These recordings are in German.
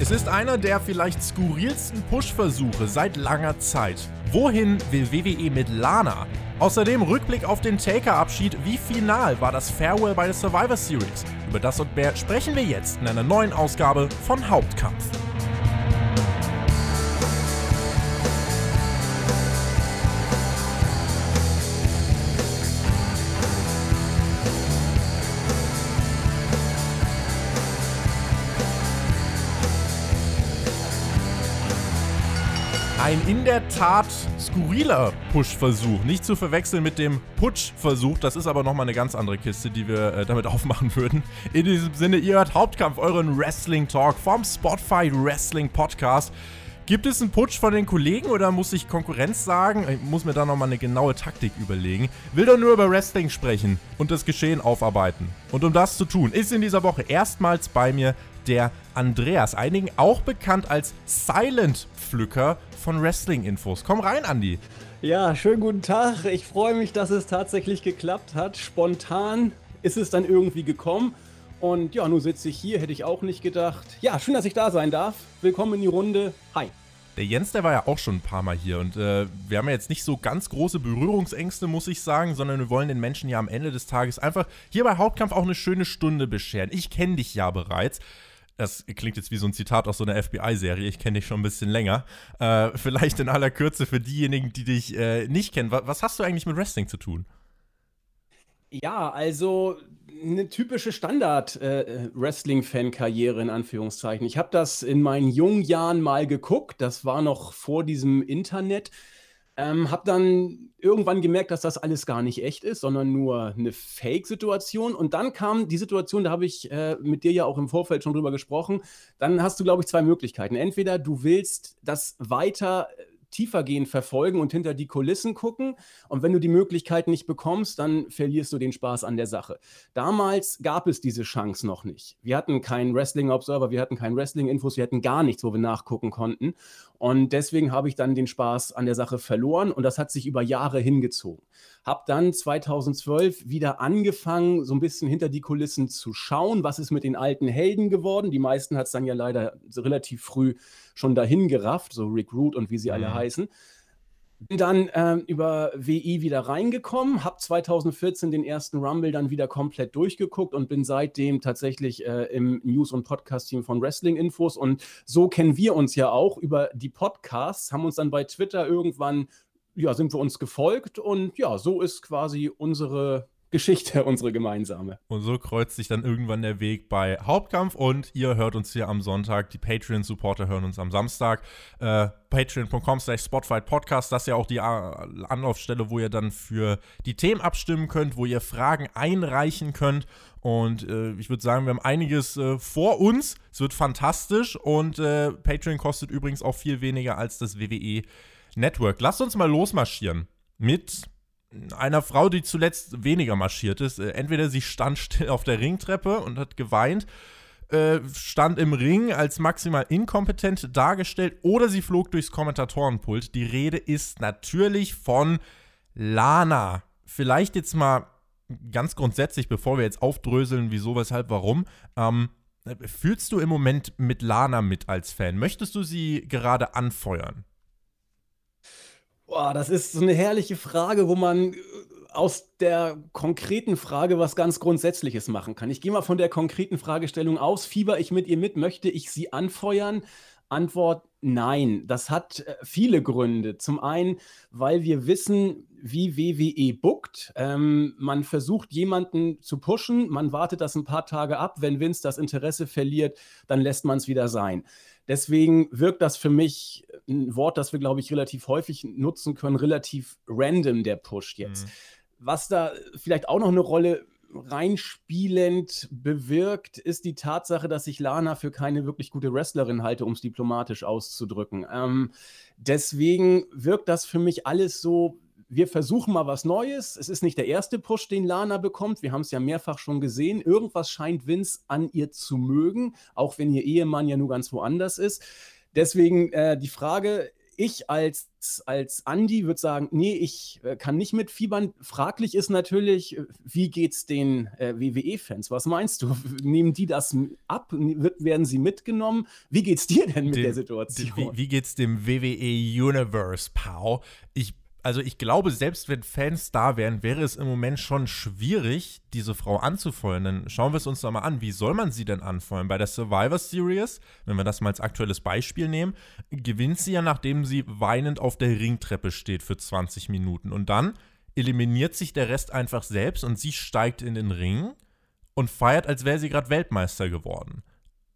Es ist einer der vielleicht skurrilsten Push-Versuche seit langer Zeit. Wohin will WWE mit Lana? Außerdem Rückblick auf den Taker-Abschied. Wie final war das Farewell bei der Survivor Series? Über das und mehr sprechen wir jetzt in einer neuen Ausgabe von Hauptkampf. Ein in der Tat skurriler Push-Versuch. Nicht zu verwechseln mit dem Putsch-Versuch. Das ist aber nochmal eine ganz andere Kiste, die wir äh, damit aufmachen würden. In diesem Sinne, ihr hört Hauptkampf, euren Wrestling-Talk vom Spotify Wrestling Podcast. Gibt es einen Putsch von den Kollegen oder muss ich Konkurrenz sagen? Ich muss mir da nochmal eine genaue Taktik überlegen. Will doch nur über Wrestling sprechen und das Geschehen aufarbeiten. Und um das zu tun, ist in dieser Woche erstmals bei mir der Andreas, einigen auch bekannt als Silent Pflücker von Wrestling-Infos. Komm rein, Andi. Ja, schönen guten Tag. Ich freue mich, dass es tatsächlich geklappt hat. Spontan ist es dann irgendwie gekommen. Und ja, nun sitze ich hier, hätte ich auch nicht gedacht. Ja, schön, dass ich da sein darf. Willkommen in die Runde. Hi. Der Jens, der war ja auch schon ein paar Mal hier und äh, wir haben ja jetzt nicht so ganz große Berührungsängste, muss ich sagen, sondern wir wollen den Menschen ja am Ende des Tages einfach hier bei Hauptkampf auch eine schöne Stunde bescheren. Ich kenne dich ja bereits das klingt jetzt wie so ein Zitat aus so einer FBI-Serie, ich kenne dich schon ein bisschen länger. Äh, vielleicht in aller Kürze für diejenigen, die dich äh, nicht kennen. Was, was, hast du eigentlich mit Wrestling zu tun? Ja, also eine typische Standard-Wrestling-Fan-Karriere äh, in Anführungszeichen. Ich habe das in meinen jungen Jahren mal geguckt, das war noch vor diesem Internet. Ähm, hab dann irgendwann gemerkt, dass das alles gar nicht echt ist, sondern nur eine Fake-Situation. Und dann kam die Situation, da habe ich äh, mit dir ja auch im Vorfeld schon drüber gesprochen. Dann hast du, glaube ich, zwei Möglichkeiten. Entweder du willst das weiter tiefergehend verfolgen und hinter die Kulissen gucken. Und wenn du die Möglichkeit nicht bekommst, dann verlierst du den Spaß an der Sache. Damals gab es diese Chance noch nicht. Wir hatten keinen Wrestling Observer, wir hatten keinen Wrestling Infos, wir hatten gar nichts, wo wir nachgucken konnten. Und deswegen habe ich dann den Spaß an der Sache verloren und das hat sich über Jahre hingezogen. Hab dann 2012 wieder angefangen, so ein bisschen hinter die Kulissen zu schauen, was ist mit den alten Helden geworden. Die meisten hat es dann ja leider relativ früh schon dahin gerafft, so Rick Root und wie sie mhm. alle heißen. Bin dann ähm, über WI wieder reingekommen, habe 2014 den ersten Rumble dann wieder komplett durchgeguckt und bin seitdem tatsächlich äh, im News- und Podcast-Team von Wrestling Infos. Und so kennen wir uns ja auch über die Podcasts, haben uns dann bei Twitter irgendwann, ja, sind wir uns gefolgt und ja, so ist quasi unsere Geschichte, unsere gemeinsame. Und so kreuzt sich dann irgendwann der Weg bei Hauptkampf und ihr hört uns hier am Sonntag. Die Patreon-Supporter hören uns am Samstag. Äh, Patreon.com slash Spotfight Podcast, das ist ja auch die Anlaufstelle, wo ihr dann für die Themen abstimmen könnt, wo ihr Fragen einreichen könnt. Und äh, ich würde sagen, wir haben einiges äh, vor uns. Es wird fantastisch und äh, Patreon kostet übrigens auch viel weniger als das WWE Network. Lasst uns mal losmarschieren mit einer Frau, die zuletzt weniger marschiert ist. Äh, entweder sie stand still auf der Ringtreppe und hat geweint, äh, stand im Ring als maximal inkompetent dargestellt oder sie flog durchs Kommentatorenpult. Die Rede ist natürlich von Lana. Vielleicht jetzt mal ganz grundsätzlich, bevor wir jetzt aufdröseln, wieso, weshalb, warum. Ähm, fühlst du im Moment mit Lana mit als Fan? Möchtest du sie gerade anfeuern? Boah, das ist so eine herrliche Frage, wo man äh, aus der konkreten Frage was ganz Grundsätzliches machen kann. Ich gehe mal von der konkreten Fragestellung aus. Fieber ich mit ihr mit? Möchte ich sie anfeuern? Antwort nein. Das hat äh, viele Gründe. Zum einen, weil wir wissen, wie WWE bookt. Ähm, man versucht, jemanden zu pushen, man wartet das ein paar Tage ab. Wenn Vince das Interesse verliert, dann lässt man es wieder sein. Deswegen wirkt das für mich ein Wort, das wir, glaube ich, relativ häufig nutzen können, relativ random, der Push jetzt. Mhm. Was da vielleicht auch noch eine Rolle reinspielend bewirkt, ist die Tatsache, dass ich Lana für keine wirklich gute Wrestlerin halte, um es diplomatisch auszudrücken. Ähm, deswegen wirkt das für mich alles so, wir versuchen mal was Neues. Es ist nicht der erste Push, den Lana bekommt. Wir haben es ja mehrfach schon gesehen. Irgendwas scheint Vince an ihr zu mögen, auch wenn ihr Ehemann ja nur ganz woanders ist. Deswegen äh, die Frage, ich als, als Andi würde sagen, nee, ich äh, kann nicht mitfiebern. Fraglich ist natürlich, äh, wie geht es den äh, WWE-Fans? Was meinst du? Nehmen die das ab? Wird, werden sie mitgenommen? Wie geht es dir denn mit dem, der Situation? Wie, wie es dem WWE Universe, Pau? Ich also ich glaube, selbst wenn Fans da wären, wäre es im Moment schon schwierig, diese Frau anzufeuern. Dann schauen wir es uns doch mal an. Wie soll man sie denn anfeuern? Bei der Survivor Series, wenn wir das mal als aktuelles Beispiel nehmen, gewinnt sie ja, nachdem sie weinend auf der Ringtreppe steht für 20 Minuten. Und dann eliminiert sich der Rest einfach selbst und sie steigt in den Ring und feiert, als wäre sie gerade Weltmeister geworden.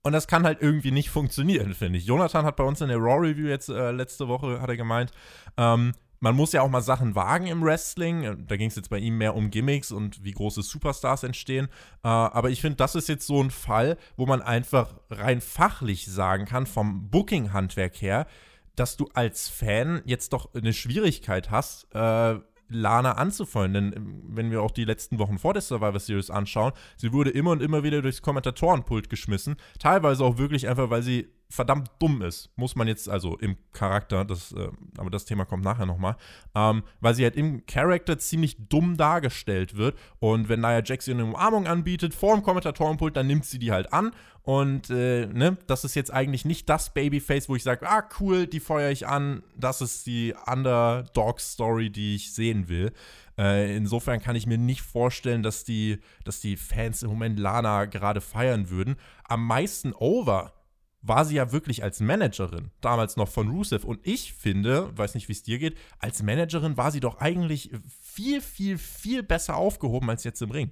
Und das kann halt irgendwie nicht funktionieren, finde ich. Jonathan hat bei uns in der Raw Review jetzt äh, letzte Woche, hat er gemeint, ähm, man muss ja auch mal Sachen wagen im Wrestling. Da ging es jetzt bei ihm mehr um Gimmicks und wie große Superstars entstehen. Äh, aber ich finde, das ist jetzt so ein Fall, wo man einfach rein fachlich sagen kann, vom Booking-Handwerk her, dass du als Fan jetzt doch eine Schwierigkeit hast, äh, Lana anzufeuern. Denn ähm, wenn wir auch die letzten Wochen vor der Survivor Series anschauen, sie wurde immer und immer wieder durchs Kommentatorenpult geschmissen. Teilweise auch wirklich einfach, weil sie verdammt dumm ist, muss man jetzt, also im Charakter, das, äh, aber das Thema kommt nachher nochmal, ähm, weil sie halt im Charakter ziemlich dumm dargestellt wird und wenn Nia Jax ihr eine Umarmung anbietet vor dem Kommentatorenpult, dann nimmt sie die halt an und äh, ne, das ist jetzt eigentlich nicht das Babyface, wo ich sage, ah cool, die feuere ich an, das ist die Underdog-Story, die ich sehen will. Äh, insofern kann ich mir nicht vorstellen, dass die, dass die Fans im Moment Lana gerade feiern würden. Am meisten over war sie ja wirklich als Managerin, damals noch von Rusev. Und ich finde, weiß nicht, wie es dir geht, als Managerin war sie doch eigentlich viel, viel, viel besser aufgehoben als jetzt im Ring.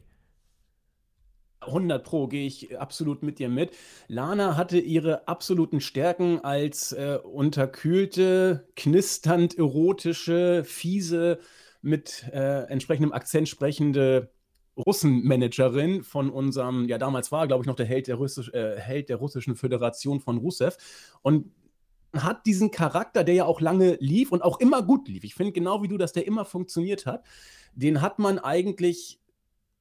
100 Pro gehe ich absolut mit dir mit. Lana hatte ihre absoluten Stärken als äh, unterkühlte, knisternd erotische, fiese, mit äh, entsprechendem Akzent sprechende Russenmanagerin von unserem, ja damals war, glaube ich, noch der Held der, Russisch, äh, Held der russischen Föderation von Rusev und hat diesen Charakter, der ja auch lange lief und auch immer gut lief. Ich finde genau wie du, dass der immer funktioniert hat. Den hat man eigentlich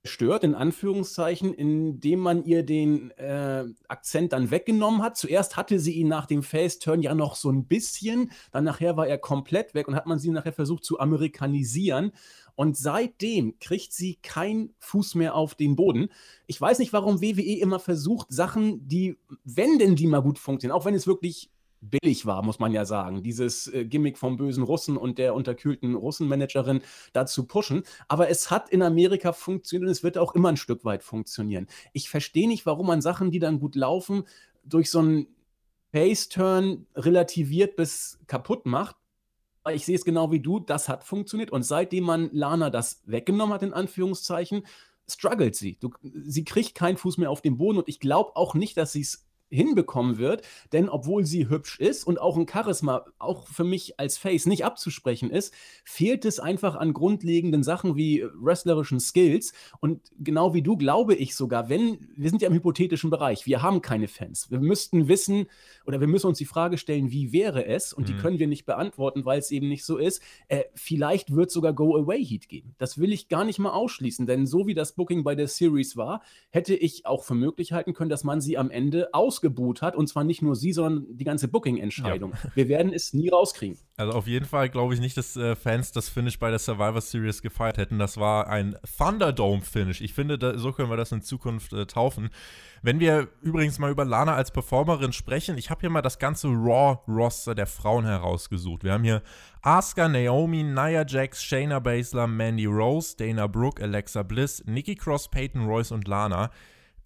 stört, in Anführungszeichen, indem man ihr den äh, Akzent dann weggenommen hat. Zuerst hatte sie ihn nach dem Face-Turn ja noch so ein bisschen, dann nachher war er komplett weg und hat man sie nachher versucht zu amerikanisieren. Und seitdem kriegt sie keinen Fuß mehr auf den Boden. Ich weiß nicht, warum WWE immer versucht, Sachen, die, wenn denn die mal gut funktionieren, auch wenn es wirklich billig war, muss man ja sagen, dieses äh, Gimmick vom bösen Russen und der unterkühlten Russenmanagerin da zu pushen. Aber es hat in Amerika funktioniert und es wird auch immer ein Stück weit funktionieren. Ich verstehe nicht, warum man Sachen, die dann gut laufen, durch so einen Face-Turn relativiert bis kaputt macht. Ich sehe es genau wie du, das hat funktioniert. Und seitdem man Lana das weggenommen hat, in Anführungszeichen, struggelt sie. Du, sie kriegt keinen Fuß mehr auf den Boden und ich glaube auch nicht, dass sie es hinbekommen wird, denn obwohl sie hübsch ist und auch ein Charisma auch für mich als Face nicht abzusprechen ist, fehlt es einfach an grundlegenden Sachen wie wrestlerischen Skills und genau wie du glaube ich sogar, wenn wir sind ja im hypothetischen Bereich, wir haben keine Fans. Wir müssten wissen oder wir müssen uns die Frage stellen, wie wäre es und mhm. die können wir nicht beantworten, weil es eben nicht so ist. Äh, vielleicht wird sogar Go Away Heat geben. Das will ich gar nicht mal ausschließen, denn so wie das Booking bei der Series war, hätte ich auch für möglich halten können, dass man sie am Ende aus ausgebuht hat. Und zwar nicht nur sie, sondern die ganze Booking-Entscheidung. Ja. Wir werden es nie rauskriegen. Also auf jeden Fall glaube ich nicht, dass äh, Fans das Finish bei der Survivor Series gefeiert hätten. Das war ein Thunderdome-Finish. Ich finde, da, so können wir das in Zukunft äh, taufen. Wenn wir übrigens mal über Lana als Performerin sprechen, ich habe hier mal das ganze Raw-Roster der Frauen herausgesucht. Wir haben hier Asuka, Naomi, Nia Jax, Shayna Baszler, Mandy Rose, Dana Brooke, Alexa Bliss, Nikki Cross, Peyton Royce und Lana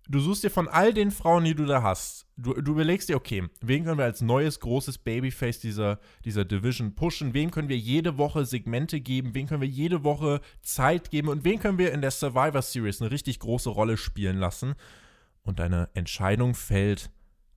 du suchst dir von all den Frauen, die du da hast, du, du überlegst dir, okay, wen können wir als neues großes Babyface dieser, dieser Division pushen, wem können wir jede Woche Segmente geben, wen können wir jede Woche Zeit geben? Und wen können wir in der Survivor Series eine richtig große Rolle spielen lassen. Und deine Entscheidung fällt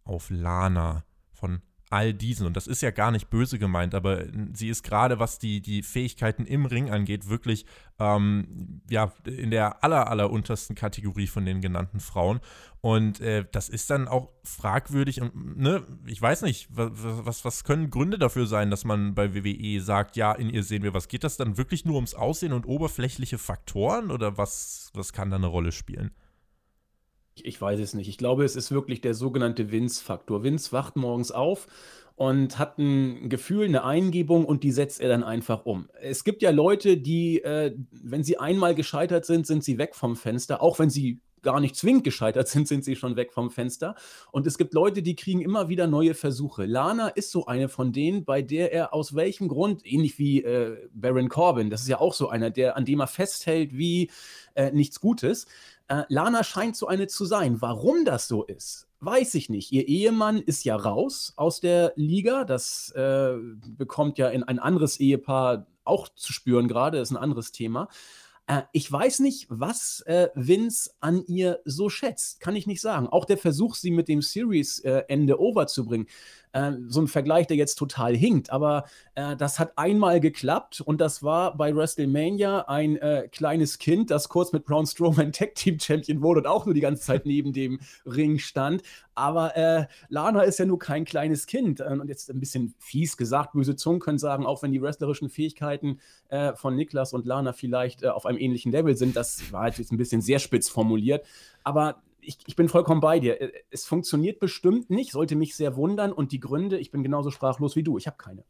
auf Lana von all diesen. Und das ist ja gar nicht böse gemeint, aber sie ist gerade, was die, die Fähigkeiten im Ring angeht, wirklich ähm, ja, in der aller, aller untersten Kategorie von den genannten Frauen. Und äh, das ist dann auch fragwürdig. Und, ne, ich weiß nicht, was, was, was können Gründe dafür sein, dass man bei WWE sagt, ja, in ihr sehen wir was. Geht das dann wirklich nur ums Aussehen und oberflächliche Faktoren oder was, was kann da eine Rolle spielen? Ich weiß es nicht. Ich glaube, es ist wirklich der sogenannte Vince-Faktor. Vince wacht morgens auf und hat ein Gefühl, eine Eingebung und die setzt er dann einfach um. Es gibt ja Leute, die, äh, wenn sie einmal gescheitert sind, sind sie weg vom Fenster, auch wenn sie gar nicht zwingend gescheitert sind, sind sie schon weg vom Fenster. Und es gibt Leute, die kriegen immer wieder neue Versuche. Lana ist so eine von denen, bei der er aus welchem Grund, ähnlich wie äh, Baron Corbin, das ist ja auch so einer, der, an dem er festhält wie äh, nichts Gutes. Äh, Lana scheint so eine zu sein. Warum das so ist, weiß ich nicht. Ihr Ehemann ist ja raus aus der Liga. Das äh, bekommt ja in ein anderes Ehepaar auch zu spüren gerade, ist ein anderes Thema. Äh, ich weiß nicht, was äh, Vince an ihr so schätzt. Kann ich nicht sagen. Auch der Versuch, sie mit dem Series-Ende äh, overzubringen, äh, so ein Vergleich, der jetzt total hinkt, aber äh, das hat einmal geklappt und das war bei WrestleMania ein äh, kleines Kind, das kurz mit Braun Strowman Tag Team Champion wurde und auch nur die ganze Zeit neben dem Ring stand. Aber äh, Lana ist ja nur kein kleines Kind. Ähm, und jetzt ein bisschen fies gesagt, böse Zungen können sagen, auch wenn die wrestlerischen Fähigkeiten äh, von Niklas und Lana vielleicht äh, auf einem ähnlichen Level sind, das war jetzt ein bisschen sehr spitz formuliert. Aber ich, ich, bin vollkommen bei dir. Äh, es funktioniert bestimmt nicht, sollte mich sehr wundern. Und die Gründe, ich bin genauso sprachlos wie du. Ich habe keine.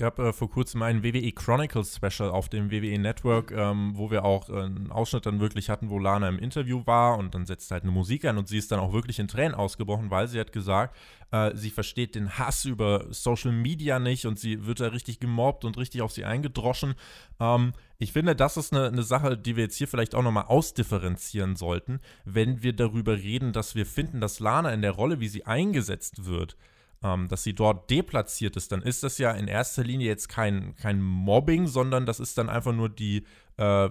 Gab äh, vor kurzem ein WWE Chronicles Special auf dem WWE Network, ähm, wo wir auch äh, einen Ausschnitt dann wirklich hatten, wo Lana im Interview war und dann setzt halt eine Musik an und sie ist dann auch wirklich in Tränen ausgebrochen, weil sie hat gesagt, äh, sie versteht den Hass über Social Media nicht und sie wird da richtig gemobbt und richtig auf sie eingedroschen. Ähm, ich finde, das ist eine, eine, Sache, die wir jetzt hier vielleicht auch nochmal ausdifferenzieren sollten, wenn wir darüber reden, dass wir finden, dass Lana in der Rolle, wie sie eingesetzt wird, ähm, dass sie dort deplatziert ist, dann ist das ja in erster Linie jetzt kein, kein Mobbing, sondern das ist dann einfach nur die äh,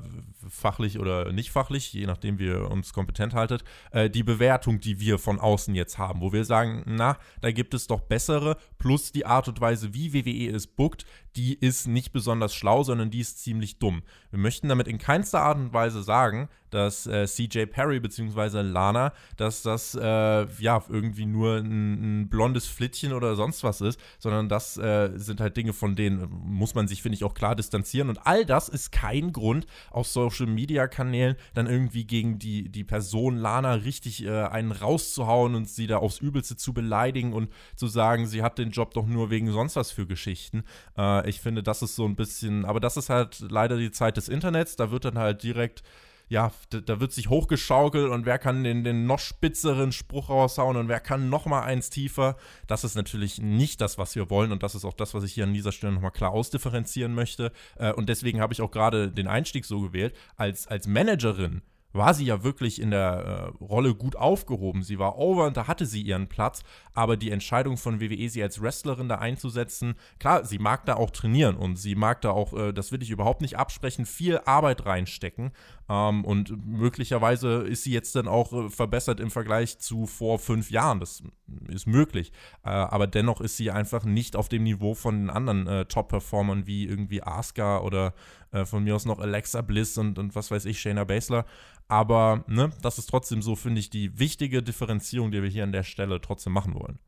fachlich oder nicht fachlich, je nachdem wie ihr uns kompetent haltet, äh, die Bewertung, die wir von außen jetzt haben, wo wir sagen, na, da gibt es doch bessere, plus die Art und Weise, wie WWE es bookt, die ist nicht besonders schlau, sondern die ist ziemlich dumm. Wir möchten damit in keinster Art und Weise sagen, dass äh, CJ Perry bzw. Lana, dass das äh, ja irgendwie nur ein, ein, blondes Flittchen oder sonst was ist, sondern das äh, sind halt Dinge, von denen muss man sich, finde ich, auch klar distanzieren. Und all das ist kein Grund, auf Social Media Kanälen dann irgendwie gegen die, die Person Lana richtig äh, einen rauszuhauen und sie da aufs Übelste zu beleidigen und zu sagen, sie hat den Job doch nur wegen sonst was für Geschichten. Äh, ich finde, das ist so ein bisschen, aber das ist halt leider die Zeit des Internets, da wird dann halt direkt ja, da, da, wird sich hochgeschaukelt und wer kann den, den noch spitzeren Spruch raushauen und wer kann noch mal eins tiefer. Das ist natürlich nicht das, was wir wollen und das ist auch das, was ich hier an dieser Stelle noch mal klar ausdifferenzieren möchte. Äh, und deswegen habe ich auch gerade den Einstieg so gewählt. Als, als Managerin war sie ja wirklich in der äh, Rolle gut aufgehoben. Sie war over und da hatte sie ihren Platz. Aber die Entscheidung von WWE, sie als Wrestlerin da einzusetzen, klar, sie mag da auch trainieren und sie mag da auch, äh, das will ich überhaupt nicht absprechen, viel Arbeit reinstecken. Ähm, und möglicherweise ist sie jetzt dann auch äh, verbessert im Vergleich zu vor fünf Jahren. Das ist möglich. Äh, aber dennoch ist sie einfach nicht auf dem Niveau von den anderen äh, Top-Performern wie irgendwie Asuka oder äh, von mir aus noch Alexa Bliss und, und was weiß ich, Shayna Baszler. Aber ne, das ist trotzdem so, finde ich, die wichtige Differenzierung, die wir hier an der Stelle trotzdem machen wollen.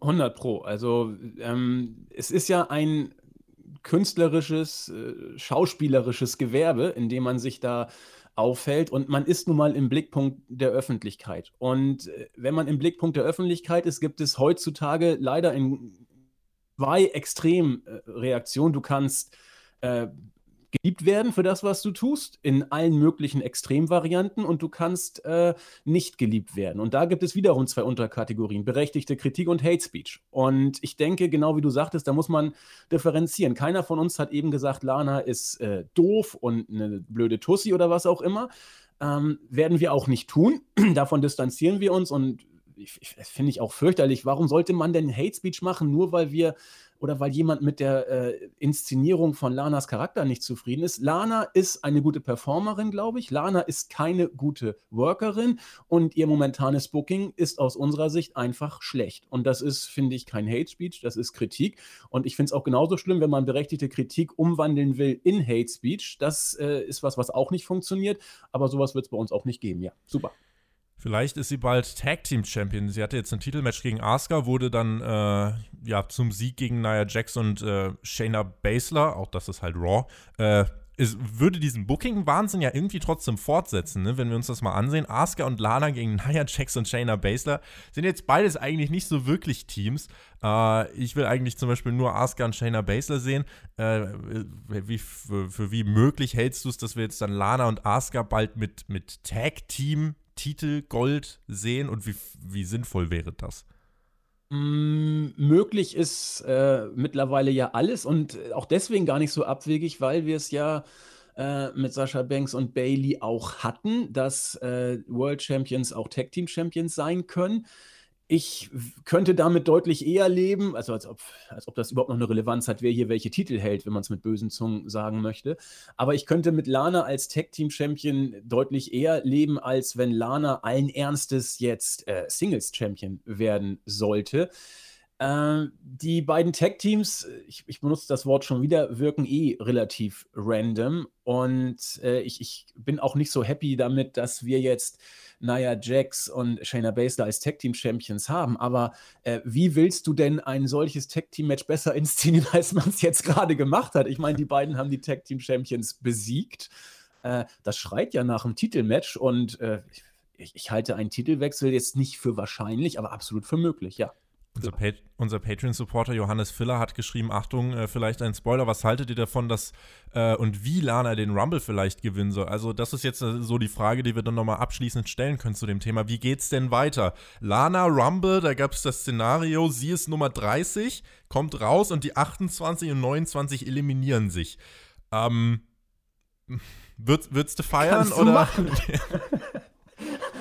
100 Pro. Also ähm, es ist ja ein künstlerisches, äh, schauspielerisches Gewerbe, in dem man sich da auffällt und man ist nun mal im Blickpunkt der Öffentlichkeit. Und äh, wenn man im Blickpunkt der Öffentlichkeit ist, gibt es heutzutage leider in zwei Extremreaktionen. Du kannst äh, geliebt werden für das, was du tust, in allen möglichen Extremvarianten und du kannst äh, nicht geliebt werden. Und da gibt es wiederum zwei Unterkategorien, berechtigte Kritik und Hate Speech. Und ich denke, genau wie du sagtest, da muss man differenzieren. Keiner von uns hat eben gesagt, Lana ist äh, doof und eine blöde Tussi oder was auch immer. Ähm, werden wir auch nicht tun. Davon distanzieren wir uns und finde ich auch fürchterlich. Warum sollte man denn Hate Speech machen, nur weil wir oder weil jemand mit der äh, Inszenierung von Lanas Charakter nicht zufrieden ist. Lana ist eine gute Performerin, glaube ich. Lana ist keine gute Workerin und ihr momentanes Booking ist aus unserer Sicht einfach schlecht. Und das ist, finde ich, kein Hate Speech, das ist Kritik. Und ich finde es auch genauso schlimm, wenn man berechtigte Kritik umwandeln will in Hate Speech. Das äh, ist was, was auch nicht funktioniert, aber sowas wird es bei uns auch nicht geben. Ja, super. Vielleicht ist sie bald Tag Team Champion. Sie hatte jetzt ein Titelmatch gegen Asuka, wurde dann äh, ja zum Sieg gegen Nia Jax und äh, Shayna Baszler, auch das ist halt Raw, äh, es würde diesen Booking-Wahnsinn ja irgendwie trotzdem fortsetzen, ne? wenn wir uns das mal ansehen. Asuka und Lana gegen Nia Jax und Shayna Baszler sind jetzt beides eigentlich nicht so wirklich Teams. Äh, ich will eigentlich zum Beispiel nur Asuka und Shayna Baszler sehen. Äh, wie, für, für, wie möglich hältst du es, dass wir jetzt dann Lana und Asuka bald mit, mit Tag-Team-Titel Gold sehen und wie, wie sinnvoll wäre das? Hm, möglich ist, äh, mittlerweile ja alles und auch deswegen gar nicht so abwegig, weil wir es ja, äh, mit Sascha Banks und Bailey auch hatten, dass, äh, World Champions auch Tag Team Champions sein können. Ich könnte damit deutlich eher leben, also als ob, als ob das überhaupt noch eine Relevanz hat, wer hier welche Titel hält, wenn man es mit bösen Zungen sagen möchte. Aber ich könnte mit Lana als Tag Team Champion deutlich eher leben, als wenn Lana allen Ernstes jetzt äh, Singles Champion werden sollte. Äh, die beiden Tag-Teams, ich, ich, benutze das Wort schon wieder, wirken eh relativ random. Und äh, ich, ich, bin auch nicht so happy damit, dass wir jetzt Nia Jax und Shayna Baszler als Tag-Team-Champions haben. Aber äh, wie willst du denn ein solches Tag-Team-Match besser inszenieren, als man es jetzt gerade gemacht hat? Ich meine, die beiden haben die Tag-Team-Champions besiegt. Äh, das schreit ja nach einem Titelmatch und äh, ich, ich halte einen Titelwechsel jetzt nicht für wahrscheinlich, aber absolut für möglich, ja. Unser, pa unser Patreon-Supporter Johannes Filler hat geschrieben: Achtung, äh, vielleicht ein Spoiler. Was haltet ihr davon, dass äh, und wie Lana den Rumble vielleicht gewinnen soll? Also, das ist jetzt äh, so die Frage, die wir dann nochmal abschließend stellen können zu dem Thema. Wie geht's denn weiter? Lana Rumble, da gab es das Szenario: sie ist Nummer 30, kommt raus und die 28 und 29 eliminieren sich. Ähm. Würd, würdest du feiern? Kannst du Machen.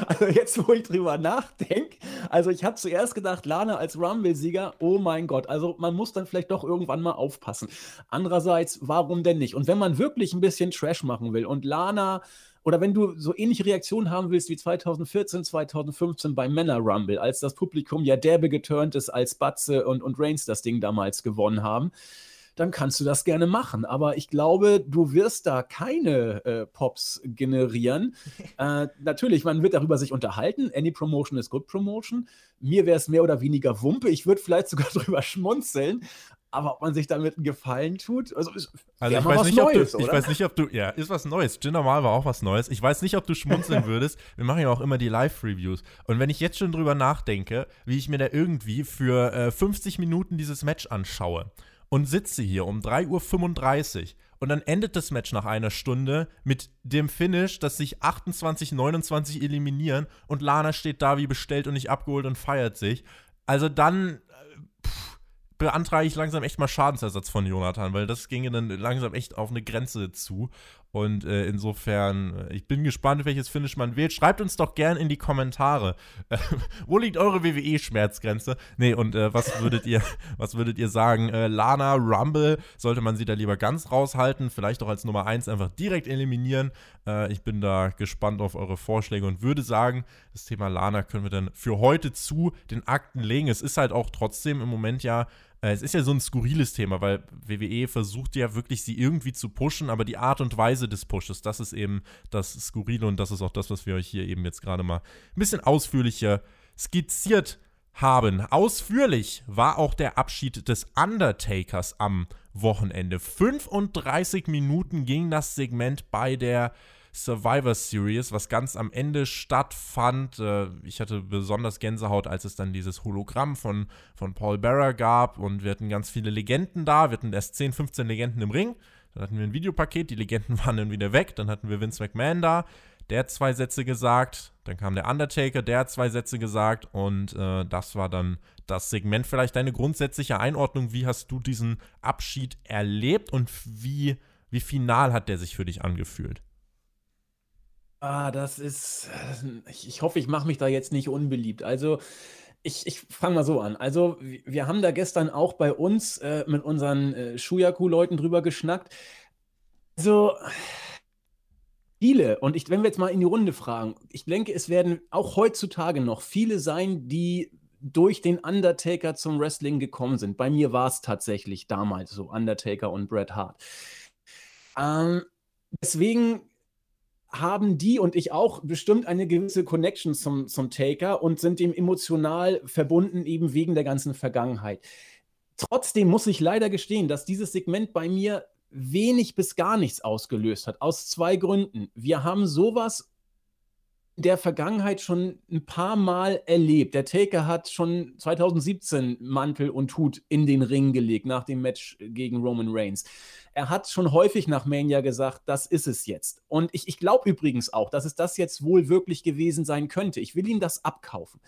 Also jetzt, wo ich drüber nachdenke, also ich habe zuerst gedacht, Lana als Rumble-Sieger, oh mein Gott, also man muss dann vielleicht doch irgendwann mal aufpassen. Andererseits, warum denn nicht? Und wenn man wirklich ein bisschen Trash machen will und Lana oder wenn du so ähnliche Reaktionen haben willst wie 2014, 2015 beim Männer Rumble, als das Publikum ja derbe geturnt ist, als Batze und, und Reigns das Ding damals gewonnen haben, dann kannst du das gerne machen. Aber ich glaube, du wirst da keine äh, Pops generieren. äh, natürlich, man wird darüber sich unterhalten. Any Promotion is good Promotion. Mir wäre es mehr oder weniger Wumpe. Ich würde vielleicht sogar drüber schmunzeln. Aber ob man sich damit einen Gefallen tut, also, ist, also ich weiß, nicht, Neues, du, ich weiß nicht, ob du, ja, ist was Neues. Jinder Mal war auch was Neues. Ich weiß nicht, ob du schmunzeln würdest. Wir machen ja auch immer die Live-Reviews. Und wenn ich jetzt schon drüber nachdenke, wie ich mir da irgendwie für äh, 50 Minuten dieses Match anschaue und sitze hier um 3.35 Uhr und dann endet das Match nach einer Stunde mit dem Finish, dass sich 28, 29 eliminieren und Lana steht da wie bestellt und nicht abgeholt und feiert sich. Also dann beantrage ich langsam echt mal Schadensersatz von Jonathan, weil das ginge dann langsam echt auf eine Grenze zu. Und äh, insofern, äh, ich bin gespannt, welches Finish man wählt. Schreibt uns doch gern in die Kommentare. Äh, wo liegt eure WWE-Schmerzgrenze? Nee, und äh, was würdet ihr, was würdet ihr sagen? Äh, Lana Rumble, sollte man sie da lieber ganz raushalten? Vielleicht auch als Nummer 1 einfach direkt eliminieren. Äh, ich bin da gespannt auf eure Vorschläge und würde sagen, das Thema Lana können wir dann für heute zu den Akten legen. Es ist halt auch trotzdem im Moment ja es ist ja so ein skurriles Thema, weil WWE versucht ja wirklich, sie irgendwie zu pushen, aber die Art und Weise des Pushes, das ist eben das Skurrile und das ist auch das, was wir euch hier eben jetzt gerade mal ein bisschen ausführlicher skizziert haben. Ausführlich war auch der Abschied des Undertakers am Wochenende. 35 Minuten ging das Segment bei der Survivor Series, was ganz am Ende stattfand. Äh, ich hatte besonders Gänsehaut, als es dann dieses Hologramm von, von Paul Bearer gab und wir hatten ganz viele Legenden da. Wir hatten erst 10, 15 Legenden im Ring. Dann hatten wir ein Videopaket, die Legenden waren dann wieder weg. Dann hatten wir Vince McMahon da, der hat zwei Sätze gesagt. Dann kam der Undertaker, der hat zwei Sätze gesagt. Und äh, das war dann das Segment. Vielleicht deine grundsätzliche Einordnung. Wie hast du diesen Abschied erlebt und wie, wie final hat der sich für dich angefühlt? Ah, das ist ich ich hoffe, ich mache mich da jetzt nicht unbeliebt. Also, ich ich fange mal so an. Also, wir haben da gestern auch bei uns, äh, mit unseren, äh, Shuyaku-Leuten drüber geschnackt. So viele und ich wenn wir jetzt mal in die Runde fragen, ich denke, es werden auch heutzutage noch viele sein, die durch den Undertaker zum Wrestling gekommen sind. Bei mir war es tatsächlich damals so, Undertaker und Bret Hart. Ähm, deswegen haben die und ich auch bestimmt eine gewisse Connection zum, zum Taker und sind ihm emotional verbunden, eben wegen der ganzen Vergangenheit. Trotzdem muss ich leider gestehen, dass dieses Segment bei mir wenig bis gar nichts ausgelöst hat. Aus zwei Gründen. Wir haben sowas der Vergangenheit schon ein paar Mal erlebt. Der Taker hat schon 2017 Mantel und Hut in den Ring gelegt nach dem Match gegen Roman Reigns. Er hat schon häufig nach Mania gesagt, das ist es jetzt. Und ich, ich glaube übrigens auch, dass es das jetzt wohl wirklich gewesen sein könnte. Ich will ihm das abkaufen.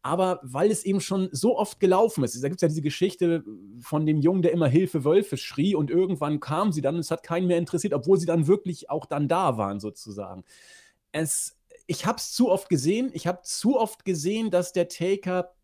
Aber weil es eben schon so oft gelaufen ist, da gibt es ja diese Geschichte von dem Jungen, der immer Hilfe Wölfe schrie und irgendwann kam sie dann und es hat keinen mehr interessiert, obwohl sie dann wirklich auch dann da waren sozusagen. Es ich habe es zu oft gesehen. Ich habe zu oft gesehen, dass der Taker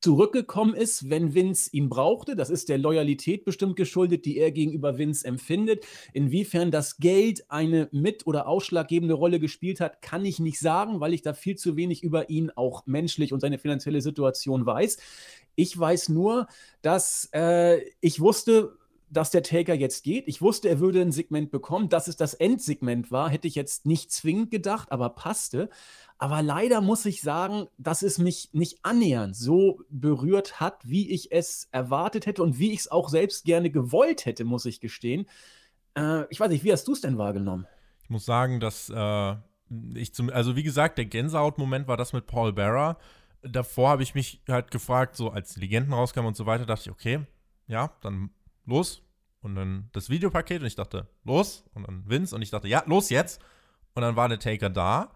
zurückgekommen ist, wenn Vince ihn brauchte. Das ist der Loyalität bestimmt geschuldet, die er gegenüber Vince empfindet. Inwiefern das Geld eine mit- oder ausschlaggebende Rolle gespielt hat, kann ich nicht sagen, weil ich da viel zu wenig über ihn auch menschlich und seine finanzielle Situation weiß. Ich weiß nur, dass äh, ich wusste, dass der Taker jetzt geht. Ich wusste, er würde ein Segment bekommen. Dass es das Endsegment war, hätte ich jetzt nicht zwingend gedacht, aber passte. Aber leider muss ich sagen, dass es mich nicht annähernd so berührt hat, wie ich es erwartet hätte und wie ich es auch selbst gerne gewollt hätte, muss ich gestehen. Äh, ich weiß nicht, wie hast du es denn wahrgenommen? Ich muss sagen, dass äh, ich zum, also wie gesagt, der Gänsehaut-Moment war das mit Paul Bearer. Davor habe ich mich halt gefragt, so als die Legenden rauskamen und so weiter, dachte ich, okay, ja, dann los. Und dann das Videopaket und ich dachte, los. Und dann Vince und ich dachte, ja, los jetzt. Und dann war der Taker da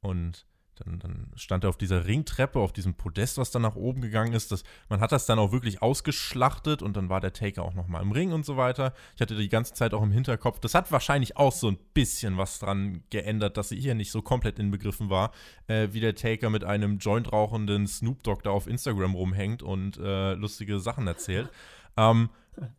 und dann, dann, stand er auf dieser Ringtreppe, auf diesem Podest, was dann nach oben gegangen ist. Das, man hat das dann auch wirklich ausgeschlachtet und dann war der Taker auch nochmal im Ring und so weiter. Ich hatte die ganze Zeit auch im Hinterkopf, das hat wahrscheinlich auch so ein bisschen was dran geändert, dass sie hier nicht so komplett inbegriffen war, äh, wie der Taker mit einem Joint rauchenden Snoop Dogg da auf Instagram rumhängt und äh, lustige Sachen erzählt. Ähm,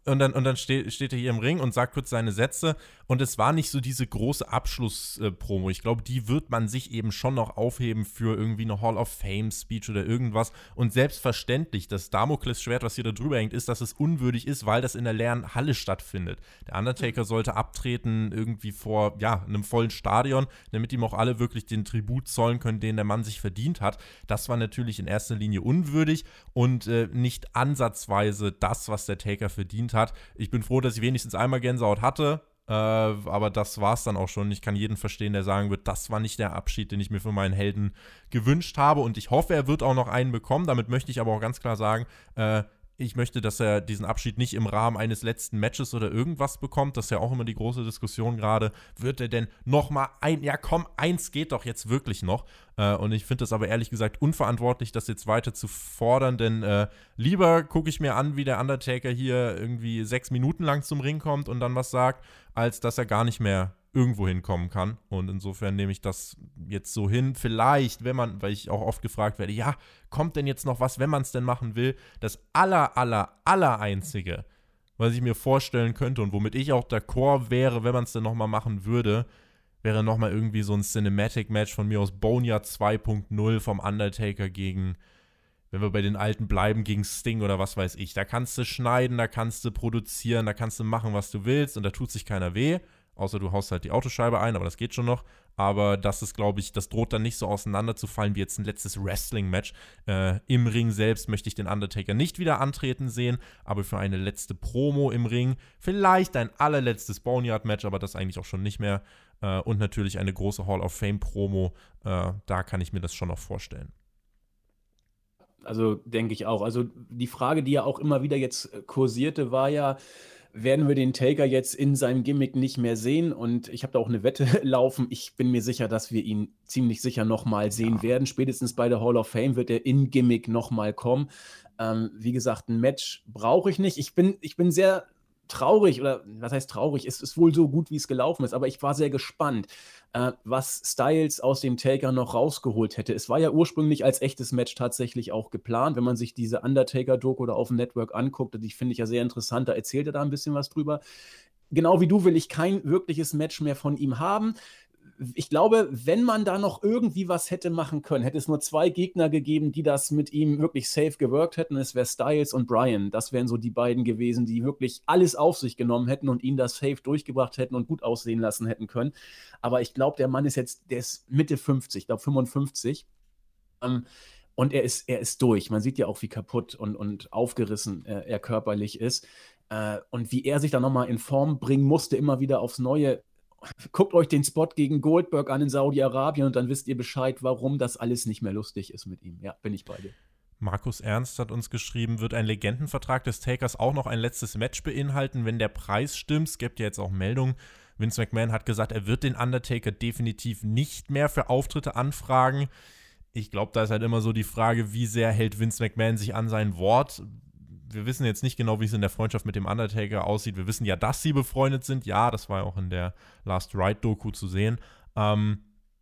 und dann, und dann steht, steht er hier im Ring und sagt kurz seine Sätze. Und es war nicht so diese große Abschlusspromo. Ich glaube, die wird man sich eben schon noch aufheben für irgendwie eine Hall of Fame-Speech oder irgendwas. Und selbstverständlich, das Damoklesschwert, was hier da drüber hängt, ist, dass es unwürdig ist, weil das in der leeren Halle stattfindet. Der Undertaker sollte abtreten irgendwie vor ja, einem vollen Stadion, damit ihm auch alle wirklich den Tribut zollen können, den der Mann sich verdient hat. Das war natürlich in erster Linie unwürdig und äh, nicht ansatzweise das, was der Taker verdient bedient hat. Ich bin froh, dass ich wenigstens einmal Gänsehaut hatte. Äh, aber das war es dann auch schon. Ich kann jeden verstehen, der sagen wird, das war nicht der Abschied, den ich mir für meinen Helden gewünscht habe. Und ich hoffe, er wird auch noch einen bekommen. Damit möchte ich aber auch ganz klar sagen, äh, ich möchte, dass er diesen Abschied nicht im Rahmen eines letzten Matches oder irgendwas bekommt. Das ist ja auch immer die große Diskussion gerade. Wird er denn noch mal ein, ja komm, eins geht doch jetzt wirklich noch. Äh, und ich finde es aber ehrlich gesagt unverantwortlich, das jetzt weiter zu fordern, denn äh, lieber gucke ich mir an, wie der Undertaker hier irgendwie sechs Minuten lang zum Ring kommt und dann was sagt, als dass er gar nicht mehr irgendwo hinkommen kann. Und insofern nehme ich das jetzt so hin. Vielleicht, wenn man, weil ich auch oft gefragt werde, ja, kommt denn jetzt noch was, wenn man es denn machen will? Das aller, aller, aller einzige, was ich mir vorstellen könnte und womit ich auch d'accord wäre, wenn man es denn nochmal machen würde, wäre nochmal irgendwie so ein Cinematic-Match von mir aus Boneyard 2.0 vom Undertaker gegen, wenn wir bei den Alten bleiben, gegen Sting oder was weiß ich. Da kannst du schneiden, da kannst du produzieren, da kannst du machen, was du willst und da tut sich keiner weh. Außer du haust halt die Autoscheibe ein, aber das geht schon noch. Aber das ist, glaube ich, das droht dann nicht so auseinanderzufallen wie jetzt ein letztes Wrestling-Match. Äh, Im Ring selbst möchte ich den Undertaker nicht wieder antreten sehen, aber für eine letzte Promo im Ring, vielleicht ein allerletztes Boneyard-Match, aber das eigentlich auch schon nicht mehr. Äh, und natürlich eine große Hall of Fame-Promo. Äh, da kann ich mir das schon noch vorstellen. Also denke ich auch. Also die Frage, die ja auch immer wieder jetzt kursierte, war ja, werden wir den Taker jetzt in seinem Gimmick nicht mehr sehen. Und ich habe da auch eine Wette laufen. Ich bin mir sicher, dass wir ihn ziemlich sicher nochmal sehen ja. werden. Spätestens bei der Hall of Fame wird er in Gimmick nochmal kommen. Ähm, wie gesagt, ein Match brauche ich nicht. Ich bin, ich bin sehr traurig, oder was heißt traurig, es ist wohl so gut, wie es gelaufen ist, aber ich war sehr gespannt, äh, was Styles aus dem Taker noch rausgeholt hätte. Es war ja ursprünglich als echtes Match tatsächlich auch geplant, wenn man sich diese Undertaker-Doku oder auf dem Network anguckt, die finde ich ja sehr interessant, da erzählt er da ein bisschen was drüber. Genau wie du will ich kein wirkliches Match mehr von ihm haben ich glaube, wenn man da noch irgendwie was hätte machen können, hätte es nur zwei Gegner gegeben, die das mit ihm wirklich safe gewirkt hätten. Es wäre Styles und Brian. Das wären so die beiden gewesen, die wirklich alles auf sich genommen hätten und ihn das safe durchgebracht hätten und gut aussehen lassen hätten können. Aber ich glaube, der Mann ist jetzt, der ist Mitte 50, ich glaube 55. Ähm, und er ist, er ist durch. Man sieht ja auch, wie kaputt und, und aufgerissen äh, er körperlich ist. Äh, und wie er sich dann nochmal in Form bringen musste, immer wieder aufs Neue. Guckt euch den Spot gegen Goldberg an in Saudi-Arabien und dann wisst ihr Bescheid, warum das alles nicht mehr lustig ist mit ihm. Ja, bin ich bei dir. Markus Ernst hat uns geschrieben, wird ein Legendenvertrag des Takers auch noch ein letztes Match beinhalten, wenn der Preis stimmt. Es gibt ja jetzt auch Meldungen. Vince McMahon hat gesagt, er wird den Undertaker definitiv nicht mehr für Auftritte anfragen. Ich glaube, da ist halt immer so die Frage, wie sehr hält Vince McMahon sich an sein Wort. Wir wissen jetzt nicht genau, wie es in der Freundschaft mit dem Undertaker aussieht. Wir wissen ja, dass sie befreundet sind. Ja, das war ja auch in der Last Ride-Doku zu sehen. Ähm,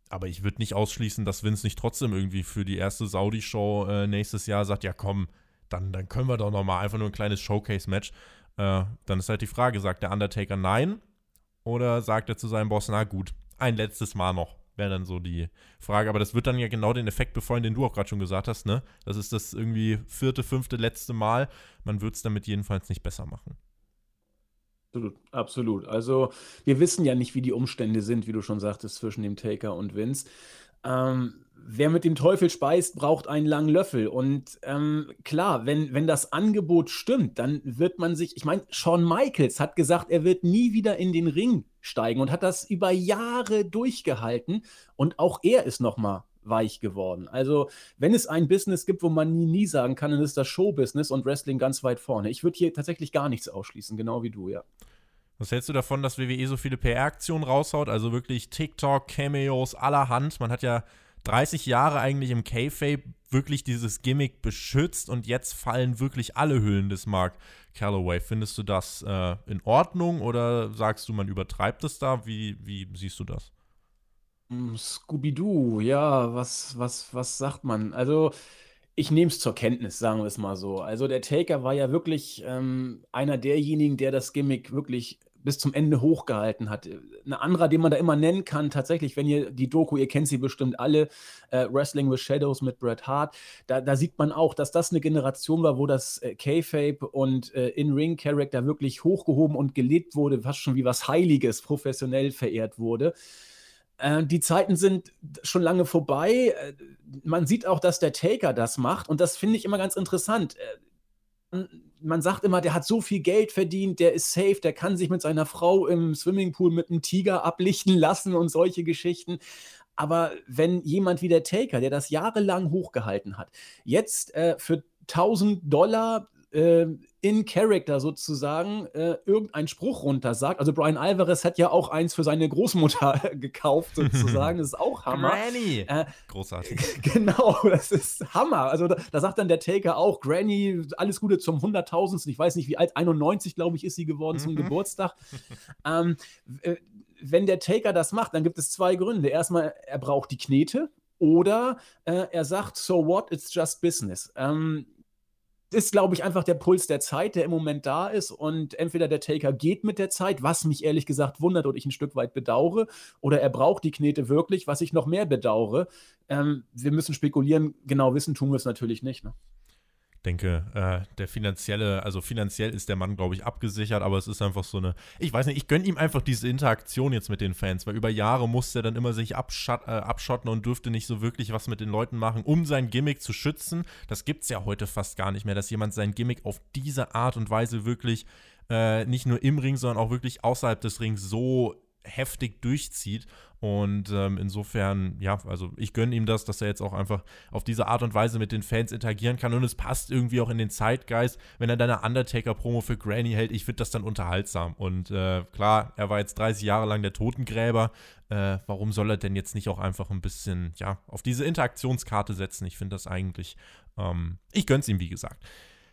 aber ich würde nicht ausschließen, dass Vince nicht trotzdem irgendwie für die erste Saudi-Show äh, nächstes Jahr sagt, ja komm, dann, dann können wir doch noch mal einfach nur ein kleines Showcase-Match. Äh, dann ist halt die Frage, sagt der Undertaker nein oder sagt er zu seinem Boss, na gut, ein letztes Mal noch? Wäre dann so die Frage. Aber das wird dann ja genau den Effekt befeuern, den du auch gerade schon gesagt hast, ne? Das ist das irgendwie vierte, fünfte, letzte Mal. Man wird es damit jedenfalls nicht besser machen. Absolut, absolut. Also wir wissen ja nicht, wie die Umstände sind, wie du schon sagtest, zwischen dem Taker und Vince. Ähm, wer mit dem Teufel speist, braucht einen langen Löffel. Und ähm, klar, wenn, wenn das Angebot stimmt, dann wird man sich, ich meine, Shawn Michaels hat gesagt, er wird nie wieder in den Ring steigen und hat das über Jahre durchgehalten. Und auch er ist nochmal weich geworden. Also, wenn es ein Business gibt, wo man nie, nie sagen kann, dann ist das Showbusiness und Wrestling ganz weit vorne. Ich würde hier tatsächlich gar nichts ausschließen, genau wie du, ja. Was hältst du davon, dass WWE so viele PR-Aktionen raushaut? Also wirklich TikTok, Cameos allerhand. Man hat ja 30 Jahre eigentlich im K-Fape wirklich dieses Gimmick beschützt und jetzt fallen wirklich alle Hüllen des Mark Calloway. Findest du das äh, in Ordnung oder sagst du, man übertreibt es da? Wie, wie siehst du das? Hm, Scooby-Doo, ja, was, was, was sagt man? Also, ich nehme es zur Kenntnis, sagen wir es mal so. Also, der Taker war ja wirklich ähm, einer derjenigen, der das Gimmick wirklich bis zum Ende hochgehalten hat. Ein anderer, den man da immer nennen kann, tatsächlich, wenn ihr die Doku, ihr kennt sie bestimmt alle, äh, Wrestling with Shadows mit Bret Hart, da, da, sieht man auch, dass das eine Generation war, wo das äh, K-Fape und äh, In-Ring-Character wirklich hochgehoben und gelebt wurde, fast schon wie was Heiliges, professionell verehrt wurde. Äh, die Zeiten sind schon lange vorbei. Äh, man sieht auch, dass der Taker das macht und das finde ich immer ganz interessant äh, man sagt immer, der hat so viel Geld verdient, der ist safe, der kann sich mit seiner Frau im Swimmingpool mit einem Tiger ablichten lassen und solche Geschichten. Aber wenn jemand wie der Taker, der das jahrelang hochgehalten hat, jetzt äh, für 1000 Dollar äh, in Character sozusagen äh, irgendeinen Spruch runter sagt. Also Brian Alvarez hat ja auch eins für seine Großmutter gekauft sozusagen. Das ist auch Hammer. Granny. Äh, Großartig. Genau, das ist Hammer. Also da, da, sagt dann der Taker auch, Granny, alles Gute zum 100.000. Ich weiß nicht, wie alt, 91 glaube ich ist sie geworden zum mhm. Geburtstag. ähm, äh, wenn der Taker das macht, dann gibt es zwei Gründe. Erstmal, er braucht die Knete oder äh, er sagt, so what, it's just business. Ähm, ist, glaube ich, einfach der Puls der Zeit, der im Moment da ist. Und entweder der Taker geht mit der Zeit, was mich ehrlich gesagt wundert und ich ein Stück weit bedauere, oder er braucht die Knete wirklich, was ich noch mehr bedauere. Ähm, wir müssen spekulieren, genau wissen tun wir es natürlich nicht. Ne? Denke, äh, der finanzielle, also finanziell ist der Mann, glaube ich, abgesichert, aber es ist einfach so eine, ich weiß nicht, ich gönne ihm einfach diese Interaktion jetzt mit den Fans, weil über Jahre musste er dann immer sich abschott, äh, abschotten und dürfte nicht so wirklich was mit den Leuten machen, um sein Gimmick zu schützen. Das gibt es ja heute fast gar nicht mehr, dass jemand sein Gimmick auf diese Art und Weise wirklich äh, nicht nur im Ring, sondern auch wirklich außerhalb des Rings so heftig durchzieht. Und ähm, insofern, ja, also ich gönne ihm das, dass er jetzt auch einfach auf diese Art und Weise mit den Fans interagieren kann. Und es passt irgendwie auch in den Zeitgeist, wenn er dann eine Undertaker-Promo für Granny hält. Ich finde das dann unterhaltsam. Und äh, klar, er war jetzt 30 Jahre lang der Totengräber. Äh, warum soll er denn jetzt nicht auch einfach ein bisschen, ja, auf diese Interaktionskarte setzen? Ich finde das eigentlich, ähm, ich gönne es ihm, wie gesagt.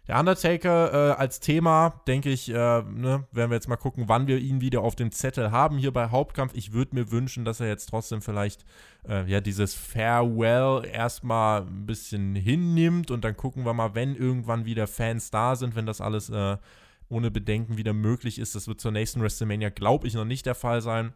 Der Undertaker äh, als Thema, denke ich, äh, ne, werden wir jetzt mal gucken, wann wir ihn wieder auf dem Zettel haben hier bei Hauptkampf. Ich würde mir wünschen, dass er jetzt trotzdem vielleicht äh, ja dieses Farewell erstmal ein bisschen hinnimmt und dann gucken wir mal, wenn irgendwann wieder Fans da sind, wenn das alles äh, ohne Bedenken wieder möglich ist. Das wird zur nächsten WrestleMania, glaube ich, noch nicht der Fall sein.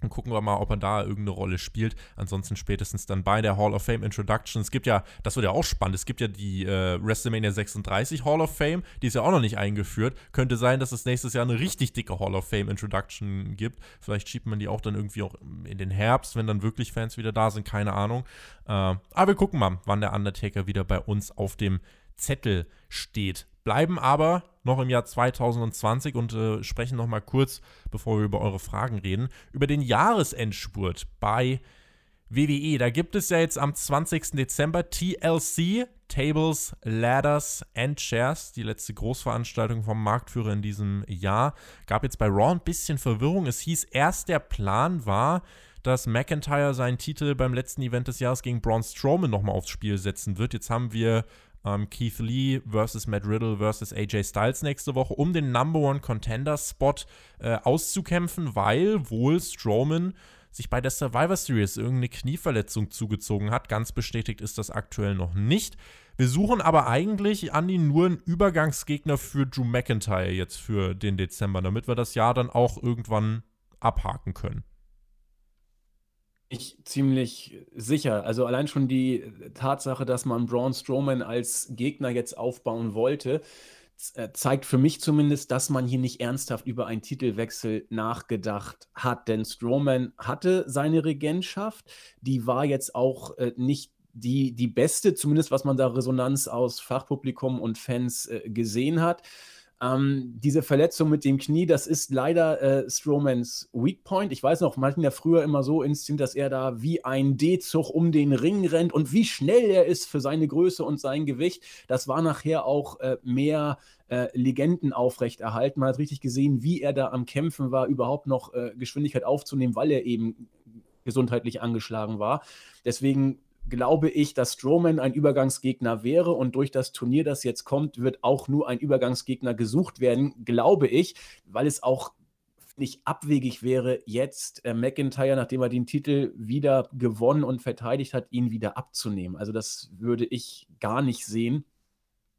Und gucken wir mal, ob er da irgendeine Rolle spielt. Ansonsten spätestens dann bei der Hall of Fame Introduction. Es gibt ja, das wird ja auch spannend, es gibt ja die äh, WrestleMania 36 Hall of Fame, die ist ja auch noch nicht eingeführt. Könnte sein, dass es nächstes Jahr eine richtig dicke Hall of Fame Introduction gibt. Vielleicht schiebt man die auch dann irgendwie auch in den Herbst, wenn dann wirklich Fans wieder da sind, keine Ahnung. Äh, aber wir gucken mal, wann der Undertaker wieder bei uns auf dem Zettel steht. Bleiben aber noch im Jahr 2020 und äh, sprechen noch mal kurz, bevor wir über eure Fragen reden, über den Jahresendspurt bei WWE. Da gibt es ja jetzt am 20. Dezember TLC, Tables, Ladders and Chairs, die letzte Großveranstaltung vom Marktführer in diesem Jahr. Gab jetzt bei Raw ein bisschen Verwirrung. Es hieß erst, der Plan war, dass McIntyre seinen Titel beim letzten Event des Jahres gegen Braun Strowman nochmal aufs Spiel setzen wird. Jetzt haben wir ähm, Keith Lee versus Matt Riddle versus AJ Styles nächste Woche, um den Number One Contender Spot äh, auszukämpfen, weil wohl Strowman sich bei der Survivor Series irgendeine Knieverletzung zugezogen hat. Ganz bestätigt ist das aktuell noch nicht. Wir suchen aber eigentlich, Andi, nur einen Übergangsgegner für Drew McIntyre jetzt für den Dezember, damit wir das Jahr dann auch irgendwann abhaken können. Ich ziemlich sicher. Also allein schon die Tatsache, dass man Braun Strowman als Gegner jetzt aufbauen wollte, äh, zeigt für mich zumindest, dass man hier nicht ernsthaft über einen Titelwechsel nachgedacht hat. Denn Strowman hatte seine Regentschaft, die war jetzt auch äh, nicht die, die beste, zumindest was man da Resonanz aus Fachpublikum und Fans äh, gesehen hat. Ähm, diese Verletzung mit dem Knie, das ist leider äh, Strowmans Weak Point. Ich weiß noch, man hat ihn ja früher immer so inszeniert, dass er da wie ein D-Zug um den Ring rennt und wie schnell er ist für seine Größe und sein Gewicht. Das war nachher auch äh, mehr äh, Legenden aufrechterhalten. Man hat richtig gesehen, wie er da am Kämpfen war, überhaupt noch äh, Geschwindigkeit aufzunehmen, weil er eben gesundheitlich angeschlagen war. Deswegen glaube ich, dass Strowman ein Übergangsgegner wäre und durch das Turnier, das jetzt kommt, wird auch nur ein Übergangsgegner gesucht werden, glaube ich, weil es auch nicht abwegig wäre, jetzt äh, McIntyre, nachdem er den Titel wieder gewonnen und verteidigt hat, ihn wieder abzunehmen. Also das würde ich gar nicht sehen.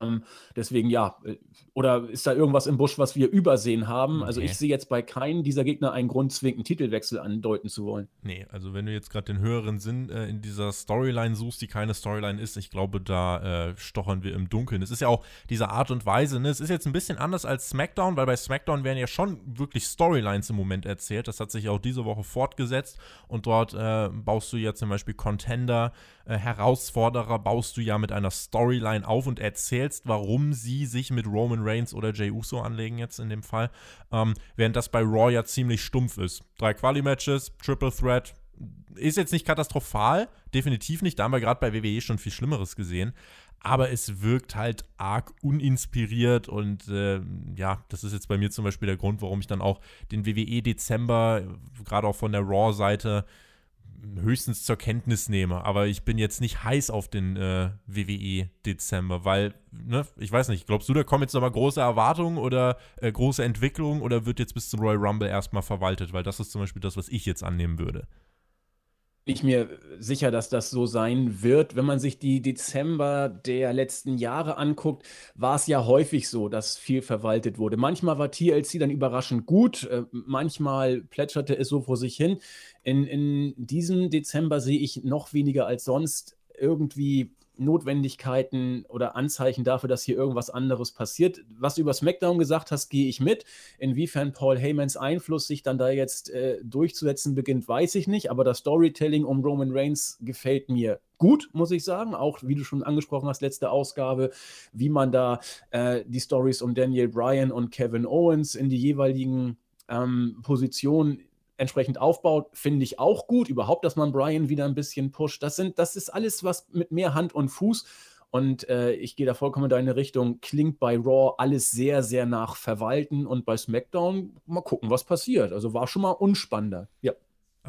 Ähm, deswegen ja, äh, oder ist da irgendwas im Busch, was wir übersehen haben? Also ich sehe jetzt bei keinem dieser Gegner einen Grund, zwingend einen Titelwechsel andeuten zu wollen. Nee, also wenn du jetzt gerade den höheren Sinn äh, in dieser Storyline suchst, die keine Storyline ist, ich glaube, da äh, stochern wir im Dunkeln. Es ist ja auch diese Art und Weise, ne? es ist jetzt ein bisschen anders als SmackDown, weil bei SmackDown werden ja schon wirklich Storylines im Moment erzählt. Das hat sich auch diese Woche fortgesetzt und dort äh, baust du ja zum Beispiel Contender, äh, Herausforderer baust du ja mit einer Storyline auf und erzählst, warum sie sich mit Roman Reigns oder Jey Uso anlegen jetzt in dem Fall. Ähm, während das bei Raw ja ziemlich stumpf ist. Drei Quali-Matches, Triple Threat, ist jetzt nicht katastrophal, definitiv nicht. Da haben wir gerade bei WWE schon viel Schlimmeres gesehen. Aber es wirkt halt arg uninspiriert und äh, ja, das ist jetzt bei mir zum Beispiel der Grund, warum ich dann auch den WWE Dezember, gerade auch von der Raw-Seite, höchstens zur Kenntnis nehme. Aber ich bin jetzt nicht heiß auf den äh, WWE Dezember, weil, ne, ich weiß nicht, glaubst du, da kommen jetzt nochmal große Erwartungen oder äh, große Entwicklungen oder wird jetzt bis zum Royal Rumble erstmal verwaltet? Weil das ist zum Beispiel das, was ich jetzt annehmen würde ich mir sicher, dass das so sein wird. Wenn man sich die Dezember der letzten Jahre anguckt, war es ja häufig so, dass viel verwaltet wurde. Manchmal war TLC dann überraschend gut, äh, manchmal plätscherte es so vor sich hin. In, in diesem Dezember sehe ich noch weniger als sonst irgendwie Notwendigkeiten oder Anzeichen dafür, dass hier irgendwas anderes passiert. Was du über SmackDown gesagt hast, gehe ich mit. Inwiefern Paul Heymans Einfluss sich dann da jetzt äh, durchzusetzen beginnt, weiß ich nicht. Aber das Storytelling um Roman Reigns gefällt mir gut, muss ich sagen. Auch wie du schon angesprochen hast, letzte Ausgabe, wie man da äh, die Stories um Daniel Bryan und Kevin Owens in die jeweiligen ähm, Positionen entsprechend aufbaut, finde ich auch gut. Überhaupt, dass man Brian wieder ein bisschen pusht. Das, sind, das ist alles was mit mehr Hand und Fuß. Und äh, ich gehe da vollkommen in deine Richtung. Klingt bei Raw alles sehr, sehr nach Verwalten und bei SmackDown mal gucken, was passiert. Also war schon mal unspannender. Ja.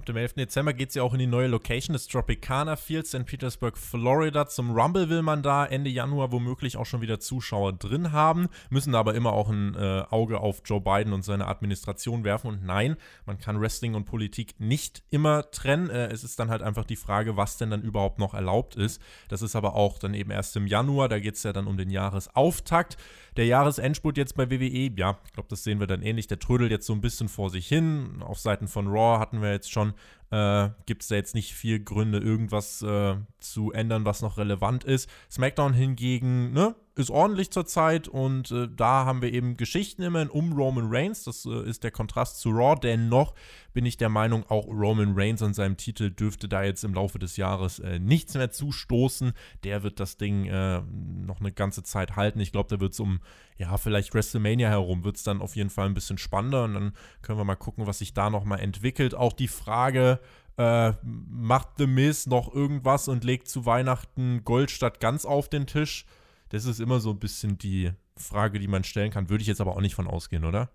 Ab dem 11. Dezember geht ja auch in die neue Location des Tropicana Fields in Petersburg, Florida. Zum Rumble will man da Ende Januar womöglich auch schon wieder Zuschauer drin haben, müssen aber immer auch ein äh, Auge auf Joe Biden und seine Administration werfen. Und nein, man kann Wrestling und Politik nicht immer trennen. Äh, es ist dann halt einfach die Frage, was denn dann überhaupt noch erlaubt ist. Das ist aber auch dann eben erst im Januar. Da geht es ja dann um den Jahresauftakt. Der Jahresendspurt jetzt bei WWE, ja, ich glaube, das sehen wir dann ähnlich. Der trödelt jetzt so ein bisschen vor sich hin. Auf Seiten von Raw hatten wir jetzt schon äh, gibt es da jetzt nicht viel Gründe, irgendwas äh, zu ändern, was noch relevant ist. SmackDown hingegen, ne, ist ordentlich zurzeit und äh, da haben wir eben Geschichten immerhin um Roman Reigns. Das äh, ist der Kontrast zu Raw. Dennoch bin ich der Meinung, auch Roman Reigns und seinem Titel dürfte da jetzt im Laufe des Jahres äh, nichts mehr zustoßen. Der wird das Ding äh, noch eine ganze Zeit halten. Ich glaube, da wird es um, ja, vielleicht WrestleMania herum, wird es dann auf jeden Fall ein bisschen spannender und dann können wir mal gucken, was sich da nochmal entwickelt. Auch die Frage, äh, macht The Miz noch irgendwas und legt zu Weihnachten Gold statt ganz auf den Tisch? Das ist immer so ein bisschen die Frage, die man stellen kann. Würde ich jetzt aber auch nicht von ausgehen, oder?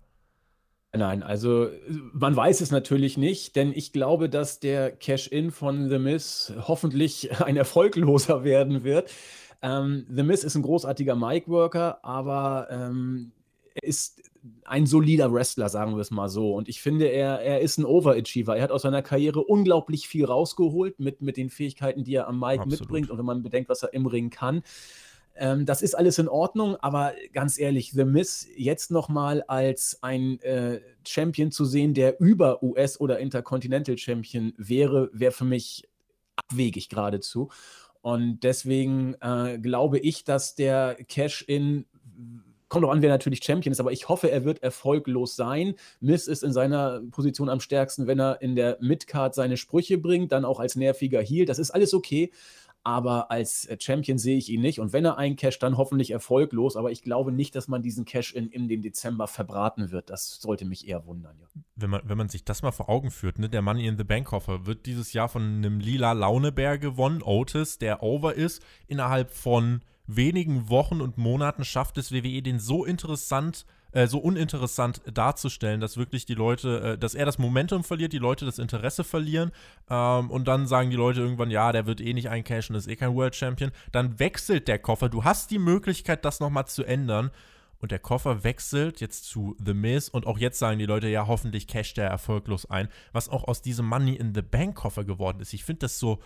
Nein, also man weiß es natürlich nicht, denn ich glaube, dass der Cash-In von The Miz hoffentlich ein erfolgloser werden wird. Ähm, The Miz ist ein großartiger Mic-Worker, aber ähm, er ist ein solider Wrestler, sagen wir es mal so. Und ich finde, er, er ist ein Overachiever. Er hat aus seiner Karriere unglaublich viel rausgeholt mit, mit den Fähigkeiten, die er am Mic Absolut. mitbringt. Und wenn man bedenkt, was er im Ring kann. Ähm, das ist alles in Ordnung, aber ganz ehrlich, The Miz jetzt nochmal als ein äh, Champion zu sehen, der über US- oder Intercontinental Champion wäre, wäre für mich abwegig geradezu. Und deswegen äh, glaube ich, dass der Cash-In kommt auch an, wer natürlich Champion ist, aber ich hoffe, er wird erfolglos sein. Miss ist in seiner Position am stärksten, wenn er in der Midcard seine Sprüche bringt, dann auch als nerviger Heel. Das ist alles okay aber als äh, Champion sehe ich ihn nicht. Und wenn er eincasht, dann hoffentlich erfolglos. Aber ich glaube nicht, dass man diesen Cash in, den Dezember verbraten wird. Das sollte mich eher wundern. Ja. Wenn, man, wenn man sich das mal vor Augen führt, ne, der Money in the Bank Koffer wird dieses Jahr von einem lila Launebär gewonnen, Otis, der over ist. Innerhalb von wenigen Wochen und Monaten schafft es WWE, den so interessant äh, so uninteressant darzustellen, dass wirklich die Leute, äh, dass er das Momentum verliert, die Leute das Interesse verlieren ähm, und dann sagen die Leute irgendwann, ja, der wird eh nicht eincashen, ist eh kein World Champion. Dann wechselt der Koffer. Du hast die Möglichkeit, das nochmal zu ändern. Und der Koffer wechselt jetzt zu The Miz und auch jetzt sagen die Leute, ja, hoffentlich casht er erfolglos ein, was auch aus diesem Money in the Bank Koffer geworden ist. Ich finde das so,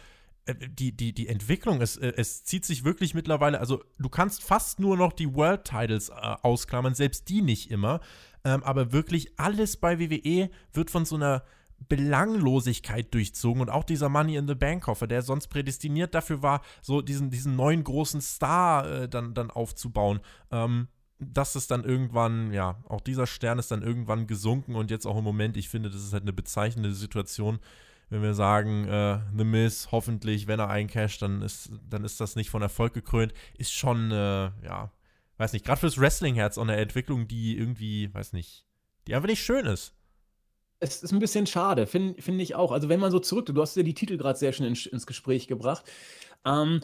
die, die, die Entwicklung, es, äh, es zieht sich wirklich mittlerweile, also du kannst fast nur noch die World Titles äh, ausklammern, selbst die nicht immer, ähm, aber wirklich alles bei WWE wird von so einer Belanglosigkeit durchzogen und auch dieser Money in the Bank Koffer, der sonst prädestiniert dafür war, so diesen, diesen neuen großen Star äh, dann, dann aufzubauen. Ähm, das ist dann irgendwann, ja, auch dieser Stern ist dann irgendwann gesunken und jetzt auch im Moment, ich finde, das ist halt eine bezeichnende Situation, wenn wir sagen, äh, The Miz, hoffentlich, wenn er eincasht, dann ist, dann ist das nicht von Erfolg gekrönt, ist schon, äh, ja, weiß nicht, gerade fürs Wrestling-Herz auch eine Entwicklung, die irgendwie, weiß nicht, die einfach nicht schön ist. Es ist ein bisschen schade, finde find ich auch. Also, wenn man so zurück, du hast ja die Titel gerade sehr schön in, ins Gespräch gebracht. Ähm,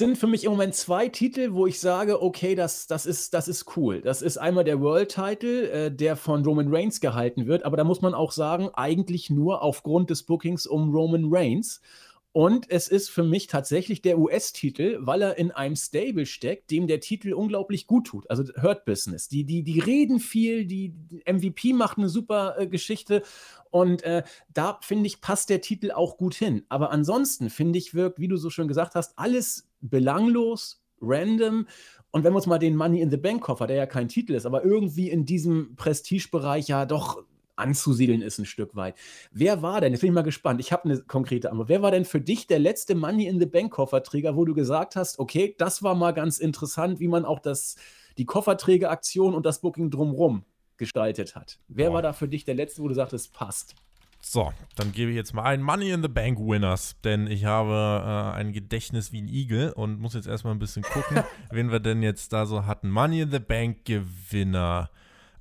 sind für mich im Moment zwei Titel, wo ich sage, okay, das, das, ist, das ist cool. Das ist einmal der World Title, äh, der von Roman Reigns gehalten wird, aber da muss man auch sagen, eigentlich nur aufgrund des Bookings um Roman Reigns. Und es ist für mich tatsächlich der US-Titel, weil er in einem Stable steckt, dem der Titel unglaublich gut tut. Also Hurt Business. Die, die, die reden viel, die MVP macht eine super äh, Geschichte. Und äh, da finde ich, passt der Titel auch gut hin. Aber ansonsten finde ich, wirkt, wie du so schön gesagt hast, alles belanglos, random. Und wenn wir uns mal den Money in the Bank Koffer, der ja kein Titel ist, aber irgendwie in diesem Prestigebereich ja doch anzusiedeln ist ein Stück weit. Wer war denn, jetzt bin ich mal gespannt, ich habe eine konkrete Antwort, wer war denn für dich der letzte Money in the Bank Kofferträger, wo du gesagt hast, okay, das war mal ganz interessant, wie man auch das, die Kofferträgeraktion und das Booking drumrum gestaltet hat. Wer Boah. war da für dich der letzte, wo du sagtest, passt? So, dann gebe ich jetzt mal ein Money in the Bank Winners, denn ich habe äh, ein Gedächtnis wie ein Igel und muss jetzt erstmal ein bisschen gucken, wen wir denn jetzt da so hatten. Money in the Bank Gewinner.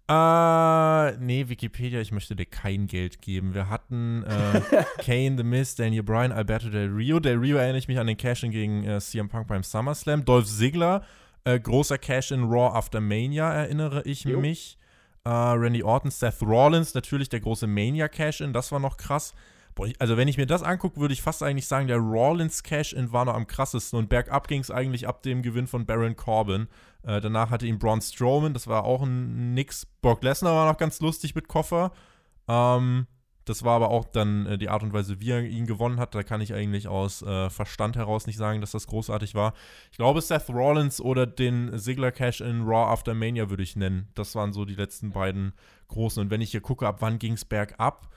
Äh, nee, Wikipedia, ich möchte dir kein Geld geben. Wir hatten äh, Kane, The Miz, Daniel Bryan, Alberto Del Rio. Del Rio erinnere ich mich an den Cash-In gegen äh, CM Punk beim SummerSlam. Dolph Ziggler, äh, großer Cash-In Raw After Mania, erinnere ich jo. mich. Äh, Randy Orton, Seth Rollins, natürlich der große Mania Cash-In, das war noch krass. Boah, also wenn ich mir das angucke, würde ich fast eigentlich sagen, der Rollins Cash-In war noch am krassesten und bergab ging es eigentlich ab dem Gewinn von Baron Corbin. Äh, danach hatte ihn Braun Strowman, das war auch ein Nix. Brock Lesnar war noch ganz lustig mit Koffer. Ähm, das war aber auch dann äh, die Art und Weise, wie er ihn gewonnen hat. Da kann ich eigentlich aus äh, Verstand heraus nicht sagen, dass das großartig war. Ich glaube, Seth Rollins oder den Ziggler Cash in Raw After Mania würde ich nennen. Das waren so die letzten beiden großen. Und wenn ich hier gucke, ab wann ging es bergab?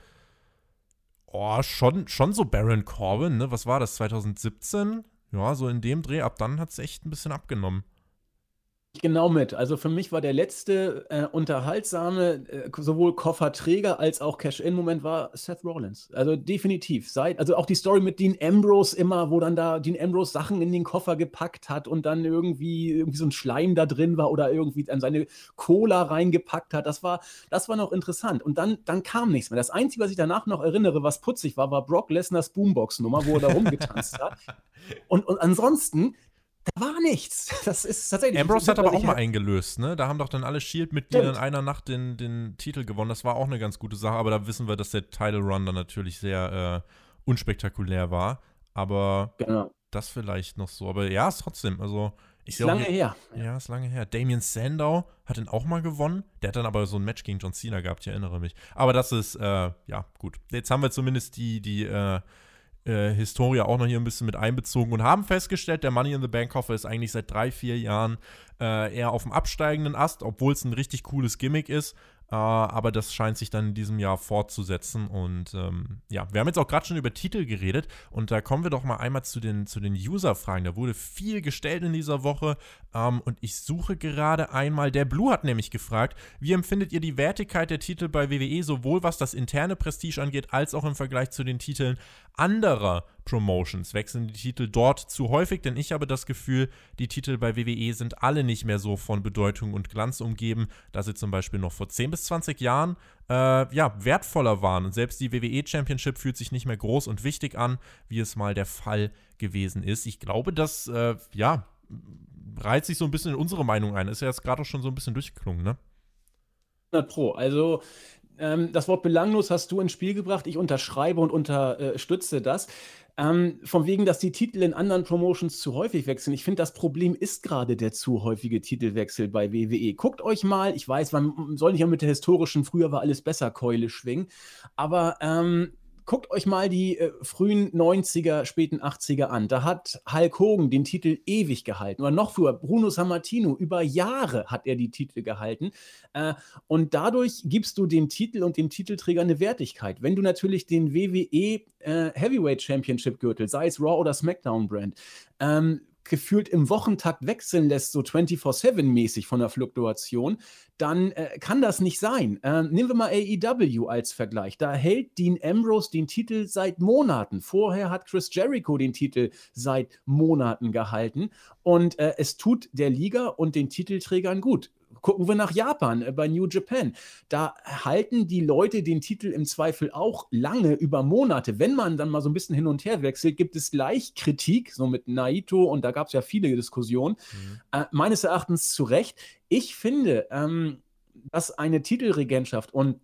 Oh, schon, schon so Baron Corbin, ne? Was war das, 2017? Ja, so in dem Dreh. Ab dann hat es echt ein bisschen abgenommen genau mit. Also für mich war der letzte äh, unterhaltsame, äh, sowohl Kofferträger als auch Cash-In-Moment war Seth Rollins. Also definitiv. Seit, also auch die Story mit Dean Ambrose immer, wo dann da Dean Ambrose Sachen in den Koffer gepackt hat und dann irgendwie, irgendwie so ein Schleim da drin war oder irgendwie an seine Cola reingepackt hat. Das war, das war noch interessant. Und dann, dann kam nichts mehr. Das Einzige, was ich danach noch erinnere, was putzig war, war Brock Lesners Boombox-Nummer, wo er da rumgetanzt hat. Und, und ansonsten da war nichts. Das ist tatsächlich. Ambrose hat aber auch mal eingelöst, ne? Da haben doch dann alle Shield-Mitglieder in einer Nacht den, den Titel gewonnen. Das war auch eine ganz gute Sache, aber da wissen wir, dass der Title Run dann natürlich sehr äh, unspektakulär war. Aber genau. das vielleicht noch so. Aber ja, ist trotzdem. Also, ich ist lange her. Ja, ist lange her. Damien Sandow hat ihn auch mal gewonnen. Der hat dann aber so ein Match gegen John Cena gehabt, ich erinnere mich. Aber das ist, äh, ja, gut. Jetzt haben wir zumindest die, die, äh, äh, Historie auch noch hier ein bisschen mit einbezogen und haben festgestellt, der Money in the Bank Koffer ist eigentlich seit drei, vier Jahren äh, eher auf dem absteigenden Ast, obwohl es ein richtig cooles Gimmick ist. Äh, aber das scheint sich dann in diesem Jahr fortzusetzen. Und ähm, ja, wir haben jetzt auch gerade schon über Titel geredet. Und da kommen wir doch mal einmal zu den, zu den User-Fragen. Da wurde viel gestellt in dieser Woche. Ähm, und ich suche gerade einmal. Der Blue hat nämlich gefragt, wie empfindet ihr die Wertigkeit der Titel bei WWE, sowohl was das interne Prestige angeht, als auch im Vergleich zu den Titeln anderer Promotions wechseln die Titel dort zu häufig, denn ich habe das Gefühl, die Titel bei WWE sind alle nicht mehr so von Bedeutung und Glanz umgeben, da sie zum Beispiel noch vor 10 bis 20 Jahren äh, ja, wertvoller waren. Und selbst die WWE Championship fühlt sich nicht mehr groß und wichtig an, wie es mal der Fall gewesen ist. Ich glaube, das, äh, ja, reiht sich so ein bisschen in unsere Meinung ein. Ist ja jetzt gerade auch schon so ein bisschen durchgeklungen, ne? 100 Pro. Also ähm, das Wort belanglos hast du ins Spiel gebracht. Ich unterschreibe und unterstütze das. Ähm, von wegen, dass die Titel in anderen Promotions zu häufig wechseln. Ich finde, das Problem ist gerade der zu häufige Titelwechsel bei WWE. Guckt euch mal, ich weiß, man soll nicht immer mit der historischen, früher war alles besser Keule schwingen, aber ähm, guckt euch mal die äh, frühen 90er, späten 80er an. Da hat Hulk Hogan den Titel ewig gehalten. Oder noch früher, Bruno Sammartino, über Jahre hat er die Titel gehalten. Äh, und dadurch gibst du dem Titel und dem Titelträger eine Wertigkeit. Wenn du natürlich den WWE äh, Heavyweight Championship Gürtel, sei es Raw oder SmackDown Brand, ähm, gefühlt im Wochentakt wechseln lässt, so 24-7-mäßig von der Fluktuation, dann äh, kann das nicht sein. Ähm, nehmen wir mal AEW als Vergleich. Da hält Dean Ambrose den Titel seit Monaten. Vorher hat Chris Jericho den Titel seit Monaten gehalten. Und äh, es tut der Liga und den Titelträgern gut. Gucken wir nach Japan äh, bei New Japan. Da halten die Leute den Titel im Zweifel auch lange über Monate. Wenn man dann mal so ein bisschen hin und her wechselt, gibt es gleich Kritik, so mit Naito und da gab es ja viele Diskussionen. Mhm. Äh, meines Erachtens zu Recht. Ich finde, ähm, dass eine Titelregentschaft und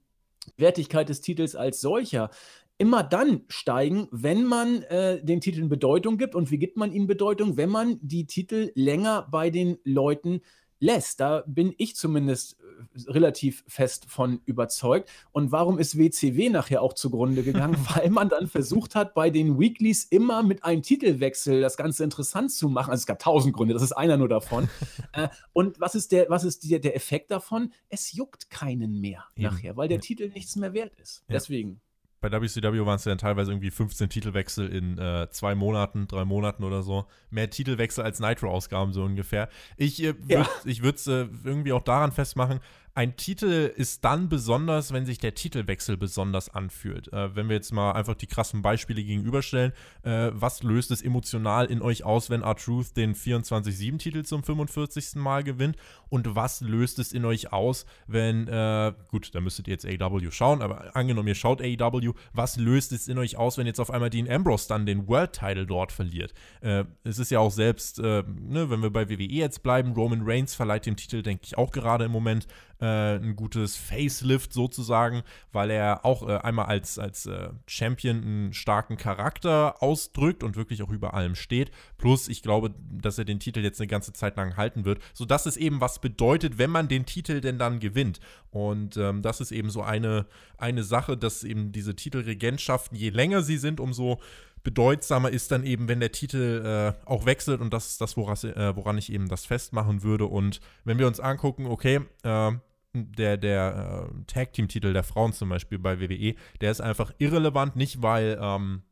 Wertigkeit des Titels als solcher immer dann steigen, wenn man äh, den Titeln Bedeutung gibt. Und wie gibt man ihnen Bedeutung? Wenn man die Titel länger bei den Leuten lässt. Da bin ich zumindest äh, relativ fest von überzeugt. Und warum ist WCW nachher auch zugrunde gegangen? Weil man dann versucht hat, bei den Weeklies immer mit einem Titelwechsel das Ganze interessant zu machen. Also es gab tausend Gründe, das ist einer nur davon. äh, und was ist, der, was ist der, der Effekt davon? Es juckt keinen mehr Eben. nachher, weil der ja. Titel nichts mehr wert ist. Ja. Deswegen bei WCW waren es ja dann teilweise irgendwie 15 Titelwechsel in äh, zwei Monaten, drei Monaten oder so. Mehr Titelwechsel als Nitro-Ausgaben so ungefähr. Ich äh, würde es äh, irgendwie auch daran festmachen, ein Titel ist dann besonders, wenn sich der Titelwechsel besonders anfühlt. Äh, wenn wir jetzt mal einfach die krassen Beispiele gegenüberstellen, äh, was löst es emotional in euch aus, wenn R-Truth den 24-7-Titel zum 45. Mal gewinnt? Und was löst es in euch aus, wenn, äh, gut, da müsstet ihr jetzt AEW schauen, aber angenommen, ihr schaut AEW, was löst es in euch aus, wenn jetzt auf einmal Dean Ambrose dann den World-Title dort verliert? Äh, es ist ja auch selbst, äh, ne, wenn wir bei WWE jetzt bleiben, Roman Reigns verleiht dem Titel, denke ich, auch gerade im Moment äh, ein gutes Facelift sozusagen, weil er auch äh, einmal als, als äh, Champion einen starken Charakter ausdrückt und wirklich auch über allem steht. Plus, ich glaube, dass er den Titel jetzt eine ganze Zeit lang halten wird, sodass es eben was bedeutet, wenn man den Titel denn dann gewinnt. Und ähm, das ist eben so eine, eine Sache, dass eben diese Titelregentschaften, je länger sie sind, umso bedeutsamer ist dann eben, wenn der Titel äh, auch wechselt und das ist das, woran, äh, woran ich eben das festmachen würde. Und wenn wir uns angucken, okay, äh, der, der äh, Tag-Team-Titel der Frauen zum Beispiel bei WWE, der ist einfach irrelevant, nicht weil, ähm,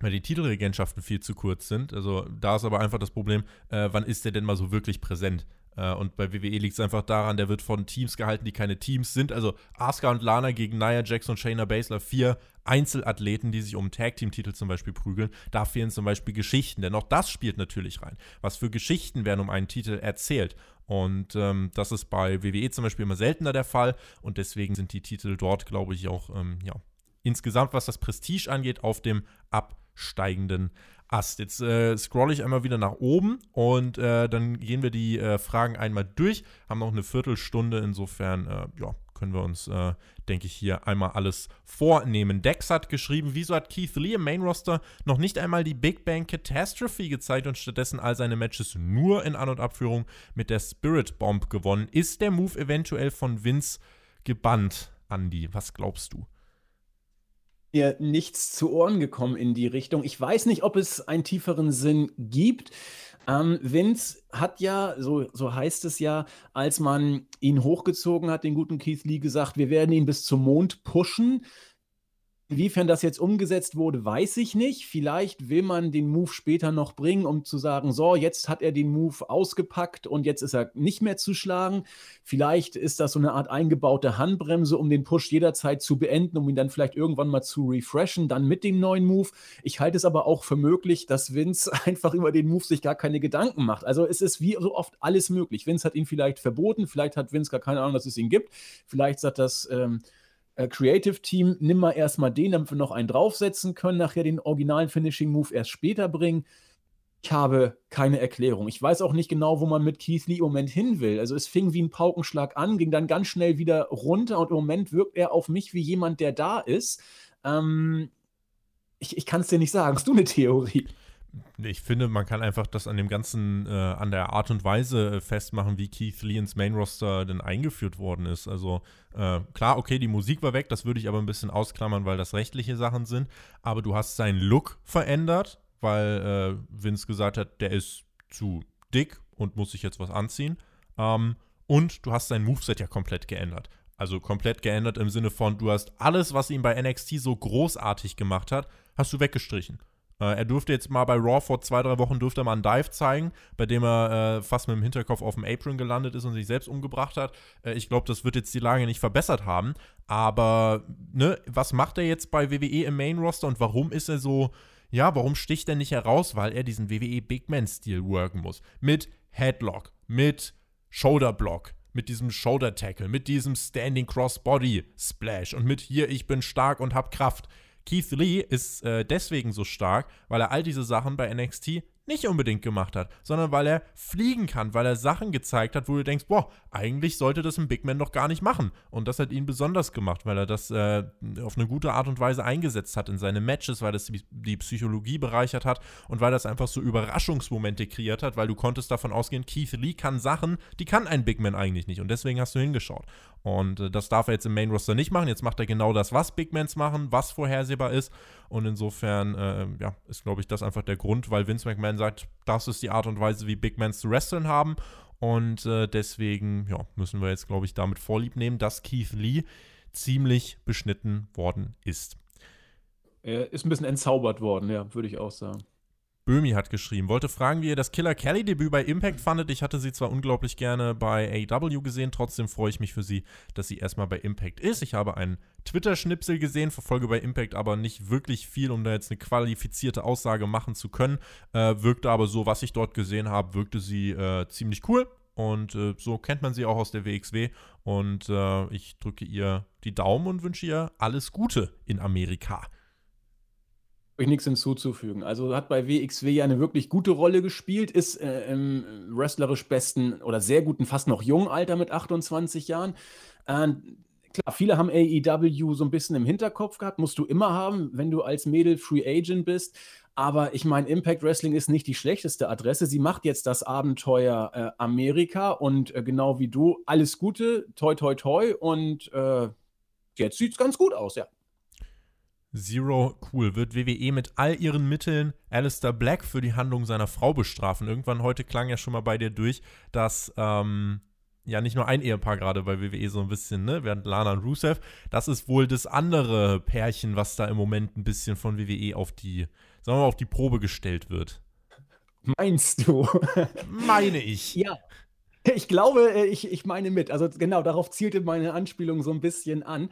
weil die Titelregentschaften viel zu kurz sind. Also da ist aber einfach das Problem, äh, wann ist der denn mal so wirklich präsent? Äh, und bei WWE liegt es einfach daran, der wird von Teams gehalten, die keine Teams sind. Also Asuka und Lana gegen Nia Jax und Shayna Baszler, vier Einzelathleten, die sich um Tag-Team-Titel zum Beispiel prügeln. Da fehlen zum Beispiel Geschichten, denn auch das spielt natürlich rein. Was für Geschichten werden um einen Titel erzählt? Und ähm, das ist bei WWE zum Beispiel immer seltener der Fall. Und deswegen sind die Titel dort, glaube ich, auch ähm, ja, insgesamt, was das Prestige angeht, auf dem absteigenden Ast. Jetzt äh, scrolle ich einmal wieder nach oben und äh, dann gehen wir die äh, Fragen einmal durch. Haben noch eine Viertelstunde, insofern, äh, ja, können wir uns, äh, denke ich, hier einmal alles vornehmen. Dex hat geschrieben, wieso hat Keith Lee im Main Roster noch nicht einmal die Big Bang Catastrophe gezeigt und stattdessen all seine Matches nur in An- und Abführung mit der Spirit Bomb gewonnen? Ist der Move eventuell von Vince gebannt, Andy? Was glaubst du? Mir nichts zu Ohren gekommen in die Richtung. Ich weiß nicht, ob es einen tieferen Sinn gibt. Ähm, Vince hat ja, so, so heißt es ja, als man ihn hochgezogen hat, den guten Keith Lee, gesagt, wir werden ihn bis zum Mond pushen. Inwiefern das jetzt umgesetzt wurde, weiß ich nicht. Vielleicht will man den Move später noch bringen, um zu sagen, so, jetzt hat er den Move ausgepackt und jetzt ist er nicht mehr zu schlagen. Vielleicht ist das so eine Art eingebaute Handbremse, um den Push jederzeit zu beenden, um ihn dann vielleicht irgendwann mal zu refreshen, dann mit dem neuen Move. Ich halte es aber auch für möglich, dass Vince einfach über den Move sich gar keine Gedanken macht. Also es ist wie so oft alles möglich. Vince hat ihn vielleicht verboten, vielleicht hat Vince gar keine Ahnung, dass es ihn gibt. Vielleicht sagt das. Ähm, äh, Creative Team, nimm mal erstmal den, damit wir noch einen draufsetzen können, nachher den originalen Finishing Move erst später bringen. Ich habe keine Erklärung. Ich weiß auch nicht genau, wo man mit Keith Lee im Moment hin will. Also es fing wie ein Paukenschlag an, ging dann ganz schnell wieder runter und im Moment wirkt er auf mich wie jemand, der da ist. Ähm, ich ich kann es dir nicht sagen. Hast du eine Theorie? Ich finde, man kann einfach das an dem Ganzen, äh, an der Art und Weise äh, festmachen, wie Keith Lee ins Main Roster denn eingeführt worden ist. Also äh, klar, okay, die Musik war weg, das würde ich aber ein bisschen ausklammern, weil das rechtliche Sachen sind. Aber du hast seinen Look verändert, weil äh, Vince gesagt hat, der ist zu dick und muss sich jetzt was anziehen. Ähm, und du hast sein Moveset ja komplett geändert. Also komplett geändert im Sinne von, du hast alles, was ihn bei NXT so großartig gemacht hat, hast du weggestrichen. Äh, er durfte jetzt mal bei Raw vor zwei, drei Wochen durfte er mal einen Dive zeigen, bei dem er äh, fast mit dem Hinterkopf auf dem Apron gelandet ist und sich selbst umgebracht hat. Äh, ich glaube, das wird jetzt die Lage nicht verbessert haben. Aber, ne, was macht er jetzt bei WWE im Main Roster und warum ist er so, ja, warum sticht er nicht heraus? Weil er diesen WWE Big Man-Stil worken muss. Mit Headlock, mit Shoulder Block, mit diesem Shoulder Tackle, mit diesem Standing Crossbody Splash und mit hier, ich bin stark und hab Kraft. Keith Lee ist äh, deswegen so stark, weil er all diese Sachen bei NXT nicht unbedingt gemacht hat, sondern weil er fliegen kann, weil er Sachen gezeigt hat, wo du denkst, boah, eigentlich sollte das ein Big Man doch gar nicht machen. Und das hat ihn besonders gemacht, weil er das äh, auf eine gute Art und Weise eingesetzt hat in seine Matches, weil das die, Psychologie bereichert hat und weil das einfach so Überraschungsmomente kreiert hat, weil du konntest davon ausgehen, Keith Lee kann Sachen, die kann ein Big Man eigentlich nicht. Und deswegen hast du hingeschaut. Und äh, das darf er jetzt im Main Roster nicht machen. Jetzt macht er genau das, was Big Mans machen, was vorhersehbar ist. Und insofern, äh, ja, ist, glaube ich, das einfach der Grund, weil Vince McMahon sagt, das ist die Art und Weise, wie Big Mans zu wresteln haben. Und äh, deswegen, ja, müssen wir jetzt, glaube ich, damit vorlieb nehmen, dass Keith Lee ziemlich beschnitten worden ist. Er ist ein bisschen entzaubert worden, ja, würde ich auch sagen. Böhmi hat geschrieben, wollte fragen, wie ihr das Killer Kelly-Debüt bei Impact fandet. Ich hatte sie zwar unglaublich gerne bei AW gesehen, trotzdem freue ich mich für sie, dass sie erstmal bei Impact ist. Ich habe einen Twitter-Schnipsel gesehen, verfolge bei Impact aber nicht wirklich viel, um da jetzt eine qualifizierte Aussage machen zu können. Äh, wirkte aber so, was ich dort gesehen habe, wirkte sie äh, ziemlich cool. Und äh, so kennt man sie auch aus der WXW. Und äh, ich drücke ihr die Daumen und wünsche ihr alles Gute in Amerika ich nichts hinzuzufügen. Also hat bei WXW ja eine wirklich gute Rolle gespielt, ist äh, im wrestlerisch besten oder sehr guten, fast noch jungen Alter mit 28 Jahren. Äh, klar, viele haben AEW so ein bisschen im Hinterkopf gehabt, musst du immer haben, wenn du als Mädel Free Agent bist. Aber ich meine, Impact Wrestling ist nicht die schlechteste Adresse. Sie macht jetzt das Abenteuer äh, Amerika und äh, genau wie du, alles Gute, toi, toi, toi. Und äh, jetzt sieht es ganz gut aus, ja. Zero cool. Wird WWE mit all ihren Mitteln Alistair Black für die Handlung seiner Frau bestrafen? Irgendwann heute klang ja schon mal bei dir durch, dass ähm, ja nicht nur ein Ehepaar gerade bei WWE so ein bisschen, ne, während Lana und Rusev, das ist wohl das andere Pärchen, was da im Moment ein bisschen von WWE auf die, sagen wir mal, auf die Probe gestellt wird. Meinst du? Meine ich. Ja. Ich glaube, äh, ich, ich meine mit. Also genau, darauf zielte meine Anspielung so ein bisschen an.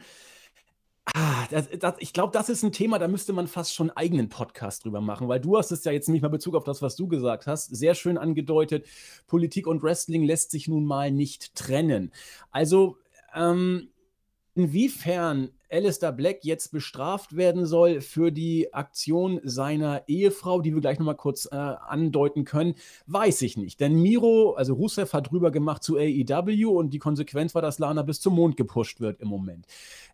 Ah, das, das, ich glaube, das ist ein Thema, da müsste man fast schon einen eigenen Podcast drüber machen, weil du hast es ja jetzt nicht mal Bezug auf das, was du gesagt hast, sehr schön angedeutet. Politik und Wrestling lässt sich nun mal nicht trennen. Also, ähm, inwiefern Alistair Black jetzt bestraft werden soll für die Aktion seiner Ehefrau, die wir gleich nochmal kurz äh, andeuten können, weiß ich nicht. Denn Miro, also Rusev, hat drüber gemacht zu AEW und die Konsequenz war, dass Lana bis zum Mond gepusht wird im Moment.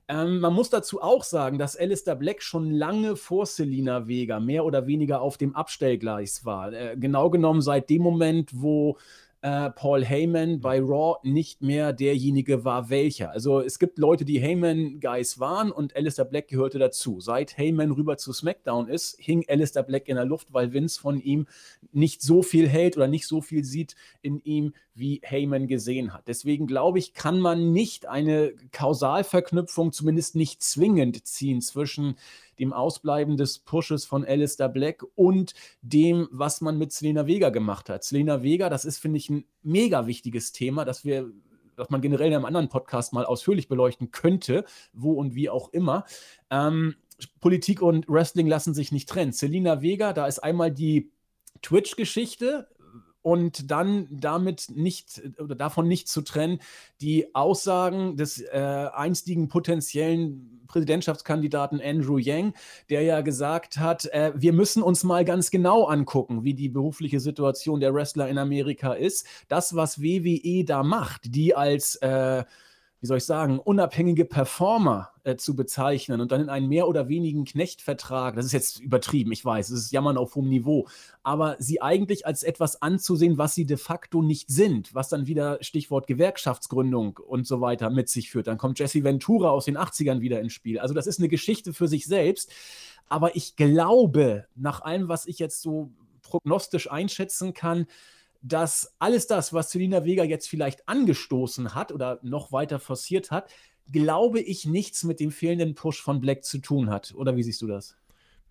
Ähm, man muss dazu auch sagen, dass Alistair Black schon lange vor Selina Vega mehr oder weniger auf dem Abstellgleis war. Äh, genau genommen seit dem Moment, wo äh, Paul Heyman bei Raw nicht mehr derjenige war, welcher. Also es gibt Leute, die Heyman-Guys waren und Alistair Black gehörte dazu. Seit Heyman rüber zu SmackDown ist, hing Alistair Black in der Luft, weil Vince von ihm nicht so viel hält oder nicht so viel sieht in ihm, wie Heyman gesehen hat. Deswegen glaube ich, kann man nicht eine Kausalverknüpfung, zumindest nicht zwingend ziehen zwischen dem Ausbleiben des Pushes von Alistair Black und dem, was man mit Selena Vega gemacht hat. Selena Vega, das ist, finde ich, ein mega wichtiges Thema, dass wir was man generell in einem anderen Podcast mal ausführlich beleuchten könnte, wo und wie auch immer. Ähm, Politik und Wrestling lassen sich nicht trennen. Selena Vega, da ist einmal die Twitch-Geschichte, und dann damit nicht oder davon nicht zu trennen, die Aussagen des äh, einstigen potenziellen Präsidentschaftskandidaten Andrew Yang, der ja gesagt hat, äh, wir müssen uns mal ganz genau angucken, wie die berufliche Situation der Wrestler in Amerika ist. Das, was WWE da macht, die als äh, wie soll ich sagen, unabhängige Performer äh, zu bezeichnen und dann in einen mehr oder wenigen Knechtvertrag, das ist jetzt übertrieben, ich weiß, es ist Jammern auf hohem Niveau, aber sie eigentlich als etwas anzusehen, was sie de facto nicht sind, was dann wieder Stichwort Gewerkschaftsgründung und so weiter mit sich führt. Dann kommt Jesse Ventura aus den 80ern wieder ins Spiel. Also das ist eine Geschichte für sich selbst. Aber ich glaube, nach allem, was ich jetzt so prognostisch einschätzen kann, dass alles das, was Selina Vega jetzt vielleicht angestoßen hat oder noch weiter forciert hat, glaube ich, nichts mit dem fehlenden Push von Black zu tun hat. Oder wie siehst du das?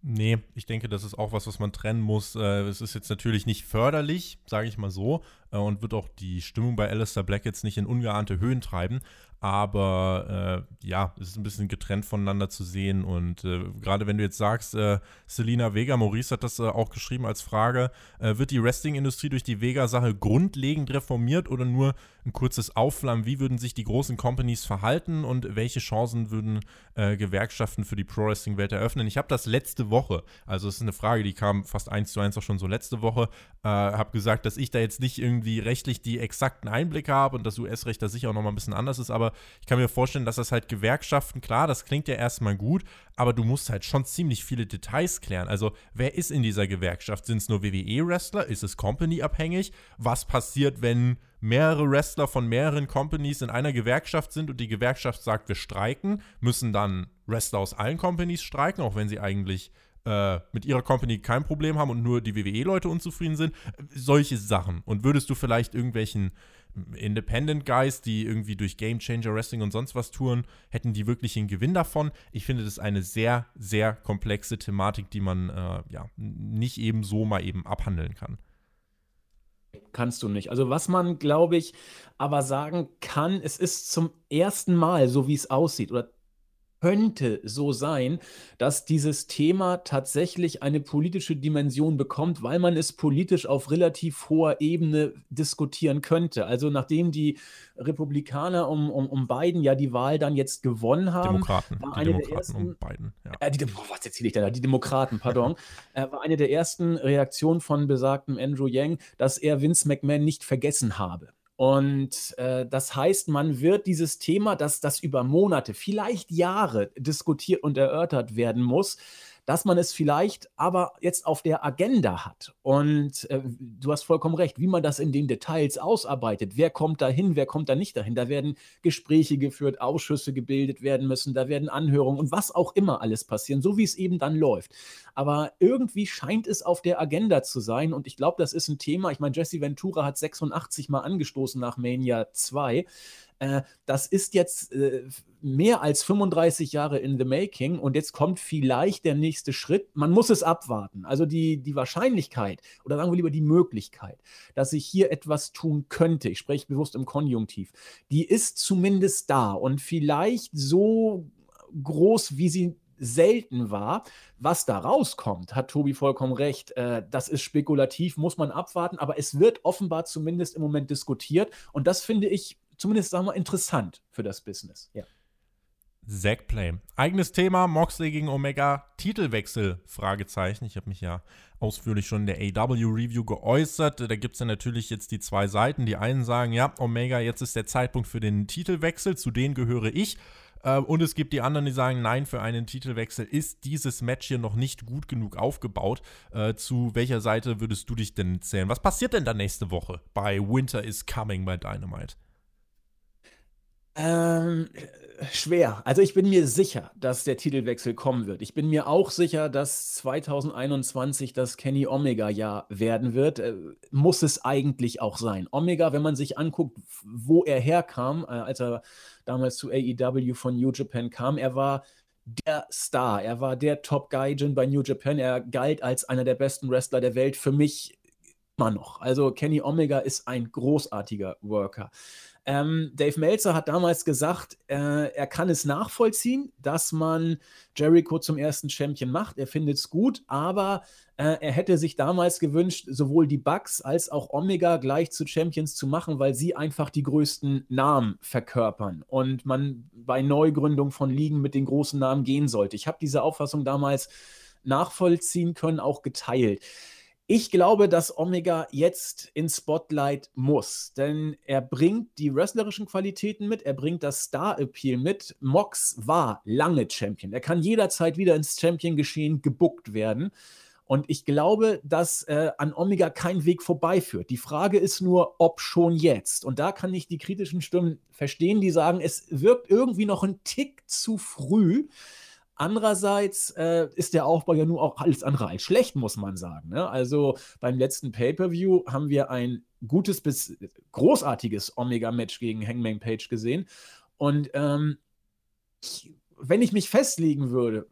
Nee, ich denke, das ist auch was, was man trennen muss. Äh, es ist jetzt natürlich nicht förderlich, sage ich mal so, und wird auch die Stimmung bei Alistair Black jetzt nicht in ungeahnte Höhen treiben. Aber äh, ja, es ist ein bisschen getrennt voneinander zu sehen. Und äh, gerade wenn du jetzt sagst, äh, Selina Vega, Maurice hat das äh, auch geschrieben als Frage, äh, wird die Wrestling-Industrie durch die Vega-Sache grundlegend reformiert oder nur ein kurzes Aufflammen? Wie würden sich die großen Companies verhalten und welche Chancen würden äh, Gewerkschaften für die Pro-Wrestling-Welt eröffnen? Ich habe das letzte Woche, also es ist eine Frage, die kam fast eins zu eins auch schon so letzte Woche, habe gesagt, dass ich da jetzt nicht irgendwie rechtlich die exakten Einblicke habe und das US-Recht da sicher auch nochmal ein bisschen anders ist, aber aber ich kann mir vorstellen, dass das halt Gewerkschaften, klar, das klingt ja erstmal gut, aber du musst halt schon ziemlich viele Details klären. Also, wer ist in dieser Gewerkschaft? Sind es nur WWE-Wrestler? Ist es Company-abhängig? Was passiert, wenn mehrere Wrestler von mehreren Companies in einer Gewerkschaft sind und die Gewerkschaft sagt, wir streiken? Müssen dann Wrestler aus allen Companies streiken, auch wenn sie eigentlich äh, mit ihrer Company kein Problem haben und nur die WWE-Leute unzufrieden sind? Solche Sachen. Und würdest du vielleicht irgendwelchen Independent Guys, die irgendwie durch Game Changer Wrestling und sonst was touren, hätten die wirklich einen Gewinn davon. Ich finde das eine sehr, sehr komplexe Thematik, die man äh, ja nicht eben so mal eben abhandeln kann. Kannst du nicht. Also was man, glaube ich, aber sagen kann, es ist zum ersten Mal, so wie es aussieht, oder könnte so sein, dass dieses Thema tatsächlich eine politische Dimension bekommt, weil man es politisch auf relativ hoher Ebene diskutieren könnte. Also nachdem die Republikaner um, um, um Biden ja die Wahl dann jetzt gewonnen haben, Demokraten, war die eine Demokraten der ersten, um Biden. Ja. Äh, die, oh, was erzähle ich da? Die Demokraten, pardon, äh, war eine der ersten Reaktionen von besagtem Andrew Yang, dass er Vince McMahon nicht vergessen habe. Und äh, das heißt, man wird dieses Thema, dass das über Monate, vielleicht Jahre diskutiert und erörtert werden muss, dass man es vielleicht aber jetzt auf der Agenda hat. Und äh, du hast vollkommen recht, wie man das in den Details ausarbeitet, wer kommt dahin, wer kommt da nicht dahin, da werden Gespräche geführt, Ausschüsse gebildet werden müssen, da werden Anhörungen und was auch immer alles passieren, so wie es eben dann läuft. Aber irgendwie scheint es auf der Agenda zu sein und ich glaube, das ist ein Thema. Ich meine, Jesse Ventura hat 86 Mal angestoßen nach Mania 2. Äh, das ist jetzt äh, mehr als 35 Jahre in the making und jetzt kommt vielleicht der nächste Schritt. Man muss es abwarten. Also die, die Wahrscheinlichkeit oder sagen wir lieber die Möglichkeit, dass ich hier etwas tun könnte, ich spreche bewusst im Konjunktiv, die ist zumindest da und vielleicht so groß, wie sie selten war. Was da rauskommt, hat Tobi vollkommen recht. Äh, das ist spekulativ, muss man abwarten, aber es wird offenbar zumindest im Moment diskutiert und das finde ich zumindest, sagen wir, interessant für das Business. Ja. Zack Play. Eigenes Thema, Moxley gegen Omega, Titelwechsel, Fragezeichen. Ich habe mich ja ausführlich schon in der AW-Review geäußert. Da gibt es dann natürlich jetzt die zwei Seiten. Die einen sagen, ja, Omega, jetzt ist der Zeitpunkt für den Titelwechsel, zu denen gehöre ich. Äh, und es gibt die anderen, die sagen, nein, für einen Titelwechsel ist dieses Match hier noch nicht gut genug aufgebaut. Äh, zu welcher Seite würdest du dich denn zählen? Was passiert denn da nächste Woche bei Winter is Coming bei Dynamite? Ähm, schwer. Also ich bin mir sicher, dass der Titelwechsel kommen wird. Ich bin mir auch sicher, dass 2021 das Kenny Omega-Jahr werden wird. Äh, muss es eigentlich auch sein. Omega, wenn man sich anguckt, wo er herkam, äh, als er damals zu AEW von New Japan kam, er war der Star. Er war der Top-Gaijin bei New Japan. Er galt als einer der besten Wrestler der Welt. Für mich immer noch. Also Kenny Omega ist ein großartiger Worker. Ähm, Dave Meltzer hat damals gesagt, äh, er kann es nachvollziehen, dass man Jericho zum ersten Champion macht. Er findet es gut, aber äh, er hätte sich damals gewünscht, sowohl die Bucks als auch Omega gleich zu Champions zu machen, weil sie einfach die größten Namen verkörpern und man bei Neugründung von Ligen mit den großen Namen gehen sollte. Ich habe diese Auffassung damals nachvollziehen können, auch geteilt. Ich glaube, dass Omega jetzt ins Spotlight muss, denn er bringt die wrestlerischen Qualitäten mit, er bringt das Star-Appeal mit. Mox war lange Champion. Er kann jederzeit wieder ins Champion-Geschehen gebuckt werden. Und ich glaube, dass äh, an Omega kein Weg vorbeiführt. Die Frage ist nur, ob schon jetzt. Und da kann ich die kritischen Stimmen verstehen, die sagen, es wirkt irgendwie noch ein Tick zu früh. Andererseits äh, ist der Aufbau ja nur auch alles andere als schlecht, muss man sagen. Ne? Also beim letzten Pay-Per-View haben wir ein gutes bis großartiges Omega-Match gegen Hangman Page gesehen. Und ähm, ich, wenn ich mich festlegen würde,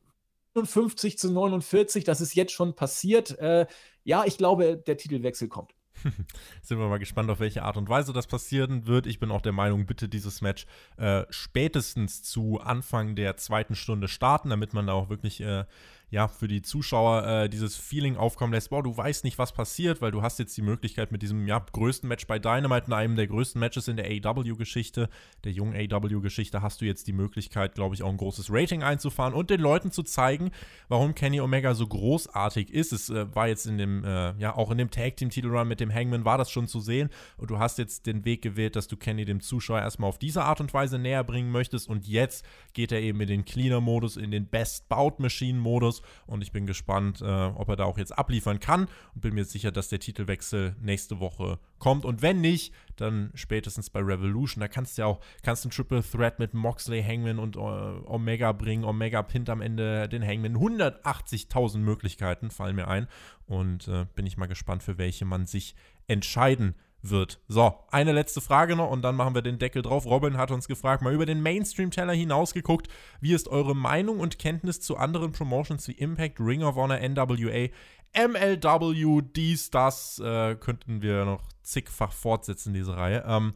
50 zu 49, das ist jetzt schon passiert. Äh, ja, ich glaube, der Titelwechsel kommt. Sind wir mal gespannt, auf welche Art und Weise das passieren wird. Ich bin auch der Meinung, bitte dieses Match äh, spätestens zu Anfang der zweiten Stunde starten, damit man da auch wirklich äh, ja, für die Zuschauer äh, dieses Feeling aufkommen lässt, boah, du weißt nicht, was passiert, weil du hast jetzt die Möglichkeit mit diesem ja, größten Match bei Dynamite, in einem der größten Matches in der AW-Geschichte, der jungen AW-Geschichte, hast du jetzt die Möglichkeit, glaube ich, auch ein großes Rating einzufahren und den Leuten zu zeigen, warum Kenny Omega so großartig ist. Es äh, war jetzt in dem, äh, ja, auch in dem Tag-Team-Titel-Run mit dem Hangman war das schon zu sehen und du hast jetzt den Weg gewählt, dass du Kenny dem Zuschauer erstmal auf diese Art und Weise näher bringen möchtest und jetzt geht er eben in den Cleaner-Modus, in den Best-Bout-Machine-Modus und ich bin gespannt, äh, ob er da auch jetzt abliefern kann und bin mir sicher, dass der Titelwechsel nächste Woche kommt. Und wenn nicht, dann spätestens bei Revolution. Da kannst du ja auch kannst einen Triple Threat mit Moxley, Hangman und äh, Omega bringen. Omega pinnt am Ende den Hangman. 180.000 Möglichkeiten fallen mir ein. Und äh, bin ich mal gespannt, für welche man sich entscheiden wird. So, eine letzte Frage noch und dann machen wir den Deckel drauf. Robin hat uns gefragt, mal über den Mainstream-Teller hinausgeguckt. Wie ist eure Meinung und Kenntnis zu anderen Promotions wie Impact, Ring of Honor, NWA, MLW, dies, das? Äh, könnten wir noch zigfach fortsetzen, diese Reihe. Ähm,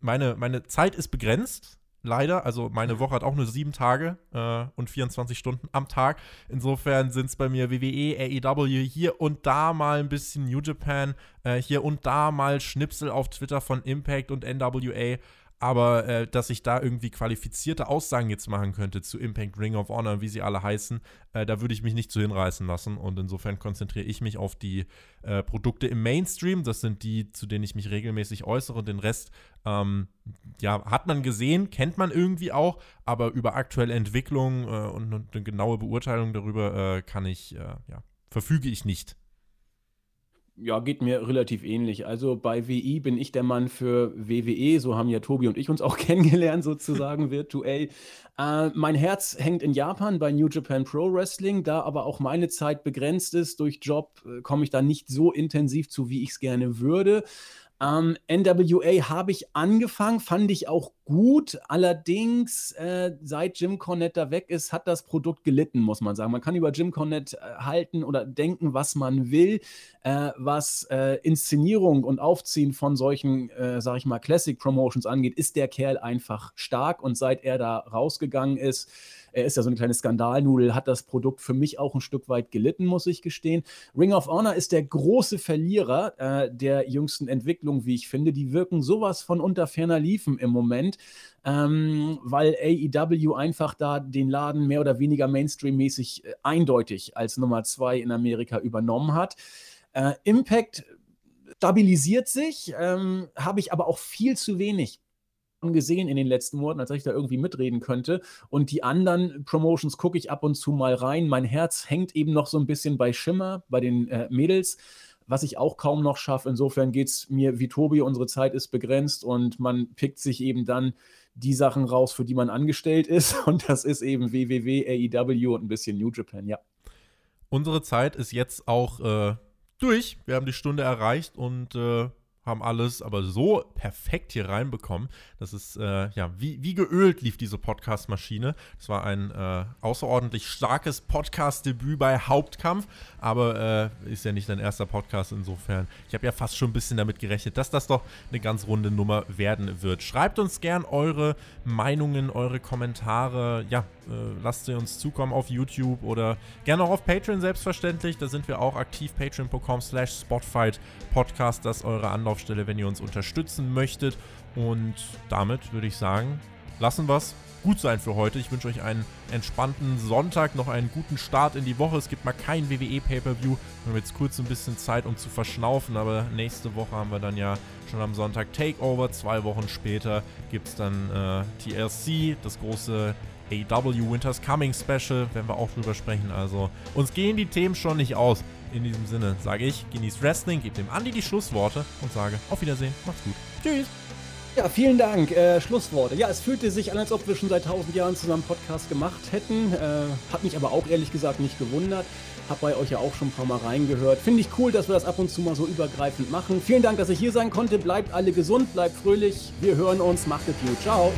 meine, meine Zeit ist begrenzt leider. Also meine Woche hat auch nur sieben Tage äh, und 24 Stunden am Tag. Insofern sind es bei mir WWE, AEW, hier und da mal ein bisschen New Japan, äh, hier und da mal Schnipsel auf Twitter von Impact und NWA. Aber äh, dass ich da irgendwie qualifizierte Aussagen jetzt machen könnte zu Impact, Ring of Honor, wie sie alle heißen, äh, da würde ich mich nicht zu hinreißen lassen. Und insofern konzentriere ich mich auf die äh, Produkte im Mainstream. Das sind die, zu denen ich mich regelmäßig äußere. Den Rest, ähm, ja, hat man gesehen, kennt man irgendwie auch, aber über aktuelle Entwicklung äh, und, und, eine genaue Beurteilung darüber äh, kann ich, äh, ja, verfüge ich nicht. Ja, geht mir relativ ähnlich. Also bei WI bin ich der Mann für WWE, so haben ja Tobi und ich uns auch kennengelernt, sozusagen virtuell. Äh, mein Herz hängt in Japan bei New Japan Pro Wrestling, da aber auch meine Zeit begrenzt ist durch Job, äh, komme ich da nicht so intensiv zu, wie ich es gerne würde. Ähm, NWA habe ich angefangen, fand ich auch gut. Allerdings, äh, seit Jim Cornette da weg ist, hat das Produkt gelitten, muss man sagen. Man kann über Jim Cornette äh, halten oder denken, was man will. Äh, was äh, Inszenierung und Aufziehen von solchen, äh, sag ich mal, Classic Promotions angeht, ist der Kerl einfach stark. Und seit er da rausgegangen ist, er ist ja so eine kleine Skandalnudel, hat das Produkt für mich auch ein Stück weit gelitten, muss ich gestehen. Ring of Honor ist der große Verlierer äh, der jüngsten Entwicklung, wie ich finde. Die wirken sowas von unter ferner Liefen im Moment. Ähm, weil AEW einfach da den Laden mehr oder weniger Mainstream-mäßig äh, eindeutig als Nummer zwei in Amerika übernommen hat. Äh, Impact stabilisiert sich, ähm, habe ich aber auch viel zu wenig gesehen in den letzten Monaten, als ich da irgendwie mitreden könnte. Und die anderen Promotions gucke ich ab und zu mal rein. Mein Herz hängt eben noch so ein bisschen bei Schimmer, bei den äh, Mädels, was ich auch kaum noch schaffe. Insofern geht es mir wie Tobi, unsere Zeit ist begrenzt und man pickt sich eben dann die Sachen raus, für die man angestellt ist. Und das ist eben WWW, AEW und ein bisschen New Japan, ja. Unsere Zeit ist jetzt auch äh, durch. Wir haben die Stunde erreicht und äh, haben alles aber so perfekt hier reinbekommen. Das ist, äh, ja, wie, wie geölt lief diese Podcast-Maschine. Das war ein äh, außerordentlich starkes Podcast-Debüt bei Hauptkampf, aber äh, ist ja nicht dein erster Podcast insofern. Ich habe ja fast schon ein bisschen damit gerechnet, dass das doch eine ganz runde Nummer werden wird. Schreibt uns gern eure Meinungen, eure Kommentare. Ja, lasst sie uns zukommen auf YouTube oder gerne auch auf Patreon selbstverständlich. Da sind wir auch aktiv. Patreon.com slash Spotfight Podcast. Das ist eure Anlaufstelle, wenn ihr uns unterstützen möchtet. Und damit würde ich sagen, lassen wir es gut sein für heute. Ich wünsche euch einen entspannten Sonntag, noch einen guten Start in die Woche. Es gibt mal kein WWE Pay-Per-View. Wir haben jetzt kurz ein bisschen Zeit, um zu verschnaufen, aber nächste Woche haben wir dann ja schon am Sonntag Takeover. Zwei Wochen später gibt es dann äh, TLC, das große AW Winter's Coming Special, werden wir auch drüber sprechen. Also uns gehen die Themen schon nicht aus. In diesem Sinne sage ich, genießt Wrestling, gebt dem Andi die Schlussworte und sage auf Wiedersehen, macht's gut. Tschüss. Ja, vielen Dank. Äh, Schlussworte. Ja, es fühlte sich an, als ob wir schon seit tausend Jahren zusammen Podcast gemacht hätten. Äh, hat mich aber auch ehrlich gesagt nicht gewundert. Hab bei euch ja auch schon ein paar Mal reingehört. Finde ich cool, dass wir das ab und zu mal so übergreifend machen. Vielen Dank, dass ich hier sein konnte. Bleibt alle gesund, bleibt fröhlich. Wir hören uns. Macht es gut. Ciao.